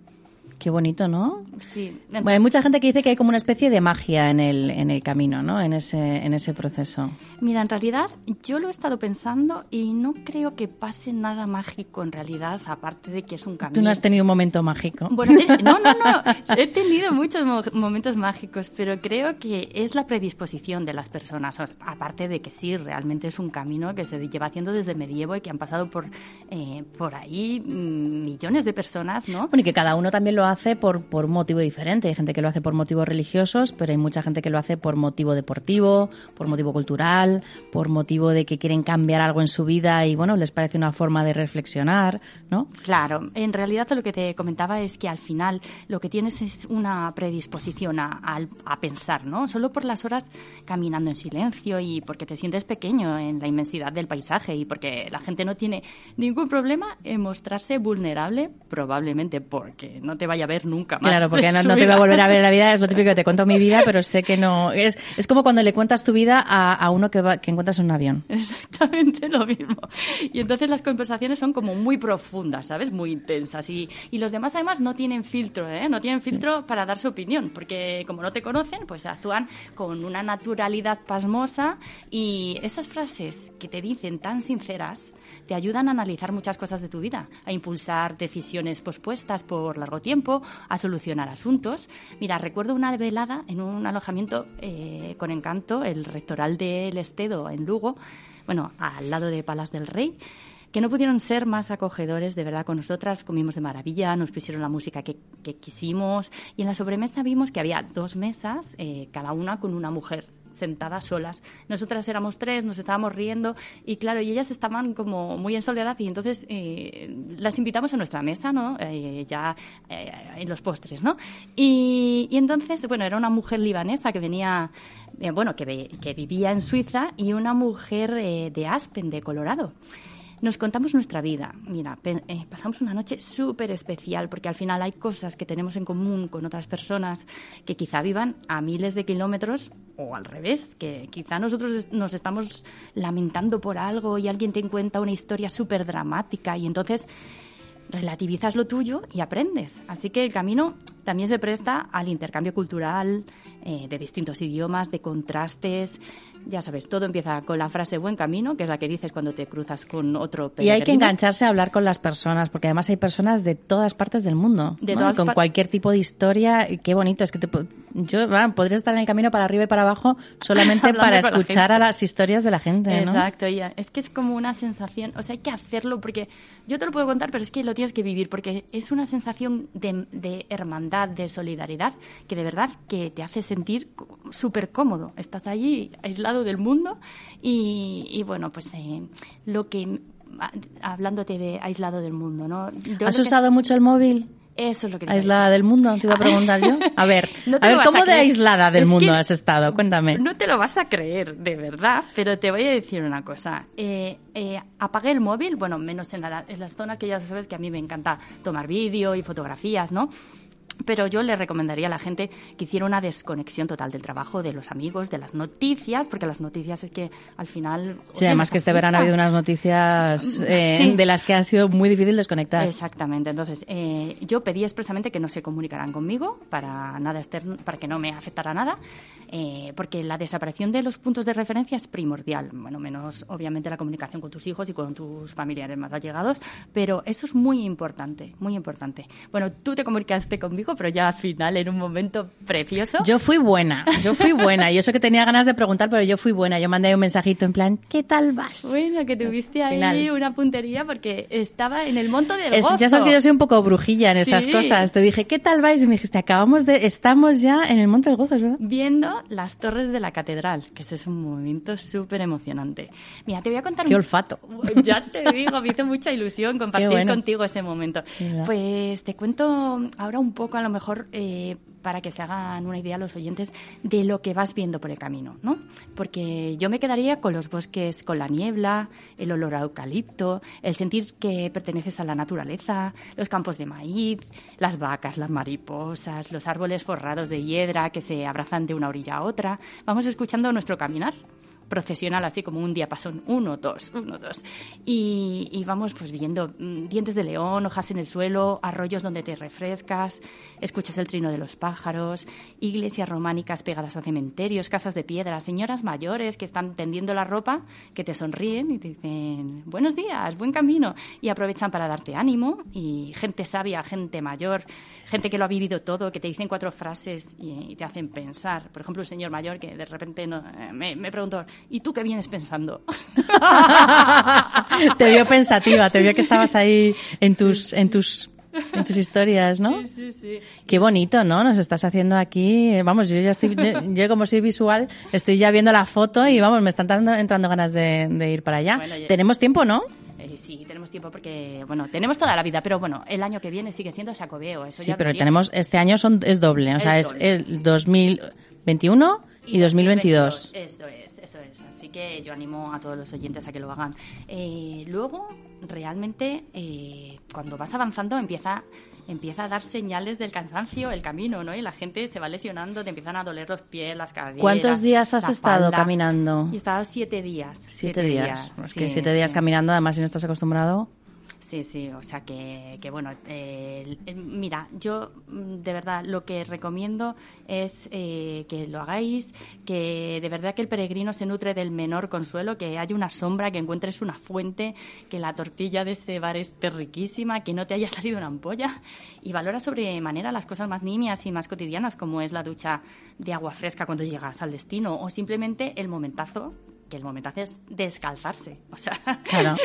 Qué bonito, ¿no? Sí. Bueno, hay mucha gente que dice que hay como una especie de magia en el, en el camino, ¿no? En ese, en ese proceso. Mira, en realidad yo lo he estado pensando y no creo que pase nada mágico en realidad, aparte de que es un camino. Tú no has tenido un momento mágico. Bueno, no, no, no. He tenido muchos mo- momentos mágicos, pero creo que es la predisposición de las personas. O sea, aparte de que sí, realmente es un camino que se lleva haciendo desde medievo y que han pasado por, eh, por ahí mm, millones de personas, ¿no? Bueno, y que cada uno también que lo hace por, por motivo diferente. Hay gente que lo hace por motivos religiosos, pero hay mucha gente que lo hace por motivo deportivo, por motivo cultural, por motivo de que quieren cambiar algo en su vida y, bueno, les parece una forma de reflexionar, ¿no? Claro, en realidad lo que te comentaba es que al final lo que tienes es una predisposición a, a pensar, ¿no? Solo por las horas caminando en silencio y porque te sientes pequeño en la inmensidad del paisaje y porque la gente no tiene ningún problema en mostrarse vulnerable, probablemente porque no te vaya a ver nunca más. Claro, porque no, te va a volver a ver en la vida, es lo típico que te cuento mi vida, pero sé que no. Es, es como cuando le cuentas tu vida a, a uno que, va, que encuentras en un avión. Exactamente lo mismo. Y entonces las conversaciones son como muy profundas, ¿sabes? Muy intensas. Y, y los demás además no tienen filtro, ¿eh? No tienen filtro para dar su opinión, porque como no te conocen, pues actúan con una naturalidad pasmosa y estas frases que te dicen tan sinceras te ayudan a analizar muchas cosas de tu vida, a impulsar decisiones pospuestas por largo tiempo, a solucionar asuntos. Mira, recuerdo una velada en un alojamiento eh, con encanto, el rectoral del Estedo en Lugo, bueno, al lado de Palas del Rey que no pudieron ser más acogedores de verdad con nosotras, comimos de maravilla, nos pusieron la música que, quisimos y en la sobremesa vimos que había dos mesas, eh, cada una con una mujer sentadas solas. Nosotras éramos tres, nos estábamos riendo y claro, y ellas estaban como muy en soledad y entonces eh, las invitamos a nuestra mesa, ¿no? Eh, ya eh, en los postres, ¿no? Y, y, entonces, bueno, era una mujer libanesa que venía, bueno, que, que, vivía en Suiza y una mujer de Aspen, de Colorado nos contamos nuestra vida. Mira, eh, pasamos una noche súper especial porque al final hay cosas que tenemos en común con otras personas que quizá vivan a miles de kilómetros o al revés, que quizá nosotros nos estamos lamentando por algo y alguien te cuenta una historia súper dramática y entonces relativizas lo tuyo y aprendes. Así que el camino también se presta al intercambio cultural eh, de distintos idiomas, de contrastes, ya sabes, todo empieza con la frase buen camino, que es la que dices cuando te cruzas con otro peregrino. Y hay que engancharse a hablar con las personas, porque además hay personas de todas partes del mundo, de con cualquier tipo de historia. Qué bonito, es que te, yo podría estar en el camino para arriba y para abajo solamente para escuchar a las historias de la gente. ¿no? Exacto, ya. es que es como una sensación, o sea, hay que hacerlo porque yo te lo puedo contar, pero es que lo tienes que vivir, porque es una sensación de, de hermandad, de solidaridad, que de verdad que te hace sentir súper cómodo. Estás allí aislado del mundo y, bueno, pues eh, lo que hablándote de aislado del mundo, ¿no? ¿Has usado mucho el móvil? Eso es lo que ¿Aislada del mundo? Te iba a preguntar yo. A ver, a ver ¿cómo de aislada del mundo has estado? Cuéntame. No te lo vas a creer, de verdad, pero te voy a decir una cosa. Eh, eh, apagué el móvil, bueno, menos en, en las zonas que ya sabes que a mí me encanta tomar vídeo y fotografías, ¿no? Pero yo le recomendaría a la gente que hiciera una desconexión total del trabajo, de los amigos, de las noticias, porque las noticias es que al final... Sí, además que este verano ha habido unas noticias eh, de las que ha sido muy difícil desconectar. Exactamente, entonces eh, yo pedí expresamente que no se comunicaran conmigo para nada externo, para que no me afectara nada, eh, porque la desaparición de los puntos de referencia es primordial, bueno, menos obviamente la comunicación con tus hijos y con tus familiares más allegados, pero eso es muy importante, muy importante. Bueno, tú te comunicaste conmigo pero ya al final, en un momento precioso. Yo fui buena, yo fui buena. Y eso que tenía ganas de preguntar, pero yo fui buena. Yo mandé un mensajito en plan, ¿qué tal vas? Bueno, que tuviste ahí una puntería porque estaba en el monto del gozo. Ya sabes que yo soy un poco brujilla en esas cosas. Te dije, ¿qué tal vais? Y me dijiste, acabamos de, estamos ya en el monte del gozo, ¿verdad? Viendo las torres de la catedral, que ese es un momento súper emocionante. Mira, te voy a contar... Qué olfato. Ya te digo, me hizo mucha ilusión compartir contigo ese momento. Pues te cuento ahora un poco a lo mejor eh, para que se hagan una idea los oyentes de lo que vas viendo por el camino, ¿no? Porque yo me quedaría con los bosques, con la niebla, el olor a eucalipto, el sentir que perteneces a la naturaleza, los campos de maíz, las vacas, las mariposas, los árboles forrados de hiedra que se abrazan de una orilla a otra. Vamos escuchando nuestro caminar procesional, así como un diapasón, uno, dos, uno, dos. Y, vamos pues viendo mm, dientes de león, hojas en el suelo, arroyos donde te refrescas, escuchas el trino de los pájaros, iglesias románicas pegadas a cementerios, casas de piedra, señoras mayores que están tendiendo la ropa, que te sonríen y te dicen buenos días, buen camino, y aprovechan para darte ánimo, y gente sabia, gente mayor, gente que lo ha vivido todo, que te dicen cuatro frases y, te hacen pensar. Por ejemplo, un señor mayor que de repente eh, me, me preguntó, ¿y tú qué vienes pensando? te vio pensativa, te vio que estabas ahí en tus, en tus en sus historias, ¿no? Sí, sí, sí. Qué bonito, ¿no? Nos estás haciendo aquí, vamos, yo ya estoy, yo, yo como soy visual, estoy ya viendo la foto y vamos, me están dando- entrando ganas de, de ir para allá. Bueno, Tenemos tiempo, ¿no? Eh, sí, tenemos tiempo porque, bueno, tenemos toda la vida, pero bueno, el año que viene sigue siendo Sacobeo. Eso Sí, ya pero tenemos, este año son, es doble, o sea, Es es, doble. el 2021 y 2022. Eso es, eso es. Así que yo animo a todos los oyentes a que lo hagan. Eh, luego, realmente, eh, cuando vas avanzando, empieza empieza a dar señales del cansancio el camino, ¿no? Y la gente se va lesionando, te empiezan a doler los pies, las caderas. ¿Cuántos días has estado espalda. caminando? He estado siete días. Siete, días. Es que sí, siete días caminando, además, si no estás acostumbrado. Sí, sí, o sea que, que bueno, eh, eh, mira, yo mm, de verdad lo que recomiendo es eh, que lo hagáis, que de verdad que el peregrino se nutre del menor consuelo, que haya una sombra, que encuentres una fuente, que la tortilla de ese bar esté riquísima, que no te haya salido una ampolla y valora sobremanera las cosas más nimias y más cotidianas como es la ducha de agua fresca cuando llegas al destino o simplemente el momentazo que el momentazo es descalzarse. O sea, Claro.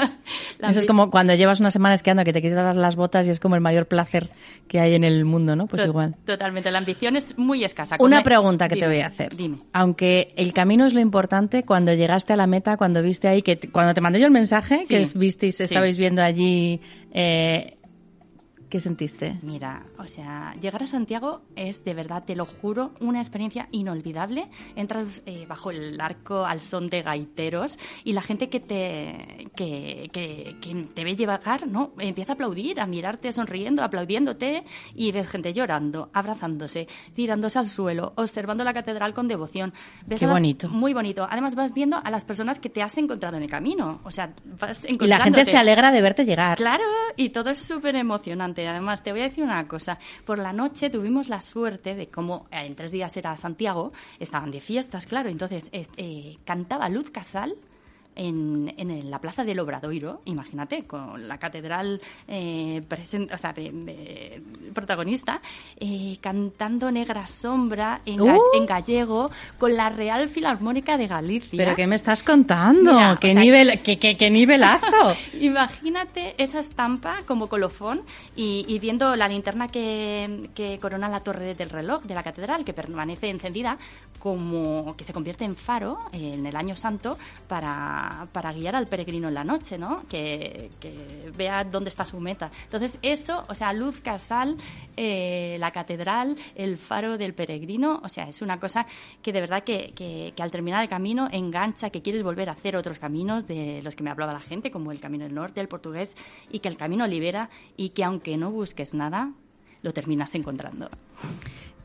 la Eso es como cuando llevas una semana esquiando que te quitas las, las botas y es como el mayor placer que hay en el mundo, ¿no? Pues To- igual. Totalmente, la ambición es muy escasa. Una pregunta que te voy a hacer. Dime. Aunque el camino es lo importante, cuando llegaste a la meta, cuando viste ahí, que cuando te mandé yo el mensaje, Sí. que es- visteis, Sí. estabais viendo allí, eh, ¿qué sentiste? Mira, o sea, llegar a Santiago es de verdad, te lo juro, una experiencia inolvidable. Entras eh, bajo el arco al son de gaiteros y la gente que te, que, que, que te ve llegar, ¿no? Empieza a aplaudir, a mirarte sonriendo, aplaudiéndote y ves gente llorando, abrazándose, tirándose al suelo, observando la catedral con devoción. Ves Qué las- bonito. Muy bonito. Además vas viendo a las personas que te has encontrado en el camino. O sea, vas Y la gente encontrándote. se alegra de verte llegar. Claro, y todo es súper emocionante. Además, te voy a decir una cosa. Por la noche tuvimos la suerte de como eh, en tres días era Santiago, estaban de fiestas, claro. Entonces es- eh, cantaba Luz Casal. En, en la plaza del Obradoiro, imagínate, con la catedral eh, presen- o sea, de- de- protagonista, eh, cantando Negra Sombra en, ga- ¡Uh! en gallego con la Real Filarmónica de Galicia. ¿Pero qué me estás contando? Mira, ¿Qué, o sea, nivel, qué, qué- qué nivelazo? Imagínate esa estampa como colofón y, y viendo la linterna que, que corona la torre del reloj de la catedral, que permanece encendida, como que se convierte en faro en el año santo para, para guiar al peregrino en la noche, ¿no? Que, que vea dónde está su meta. Entonces, eso, o sea, luz casal, eh, la catedral, el faro del peregrino, o sea, es una cosa que de verdad que, que- que al terminar el camino engancha, que quieres volver a hacer otros caminos de los que me hablaba la gente, como el camino del norte, el portugués, y que el camino libera y que aunque no busques nada, lo terminas encontrando.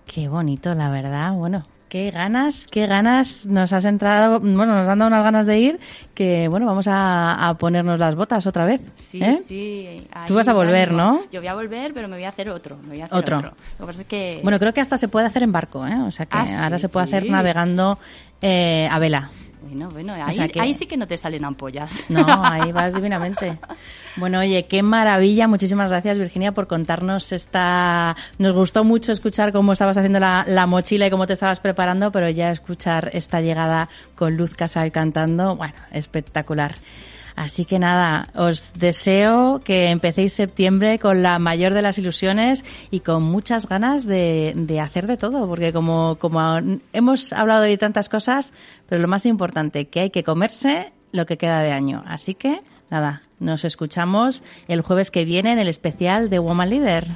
Qué bonito, la verdad. Bueno, qué ganas, qué ganas nos has entrado, bueno, nos han dado unas ganas de ir que, bueno, vamos a, a ponernos las botas otra vez. Sí, ¿eh? sí. Tú vas a volver, ánimo. ¿no? Yo voy a volver, pero me voy a hacer otro. Me voy a hacer Otro. otro. Lo que pasa es que... Bueno, creo que hasta se puede hacer en barco, ¿eh? O sea que Ah, sí, ahora se puede sí. hacer navegando eh, a vela. Bueno, bueno, ahí, sea que- ahí sí que no te salen ampollas. No, ahí vas divinamente. Bueno, oye, qué maravilla. Muchísimas gracias, Virginia, por contarnos esta... Nos gustó mucho escuchar cómo estabas haciendo la, la mochila y cómo te estabas preparando, pero ya escuchar esta llegada con Luz Casal cantando, bueno, espectacular. Así que nada, os deseo que empecéis septiembre con la mayor de las ilusiones y con muchas ganas de, de hacer de todo, porque como, como hemos hablado de tantas cosas, pero lo más importante, que hay que comerse lo que queda de año. Así que nada, nos escuchamos el jueves que viene en el especial de Woman Leader.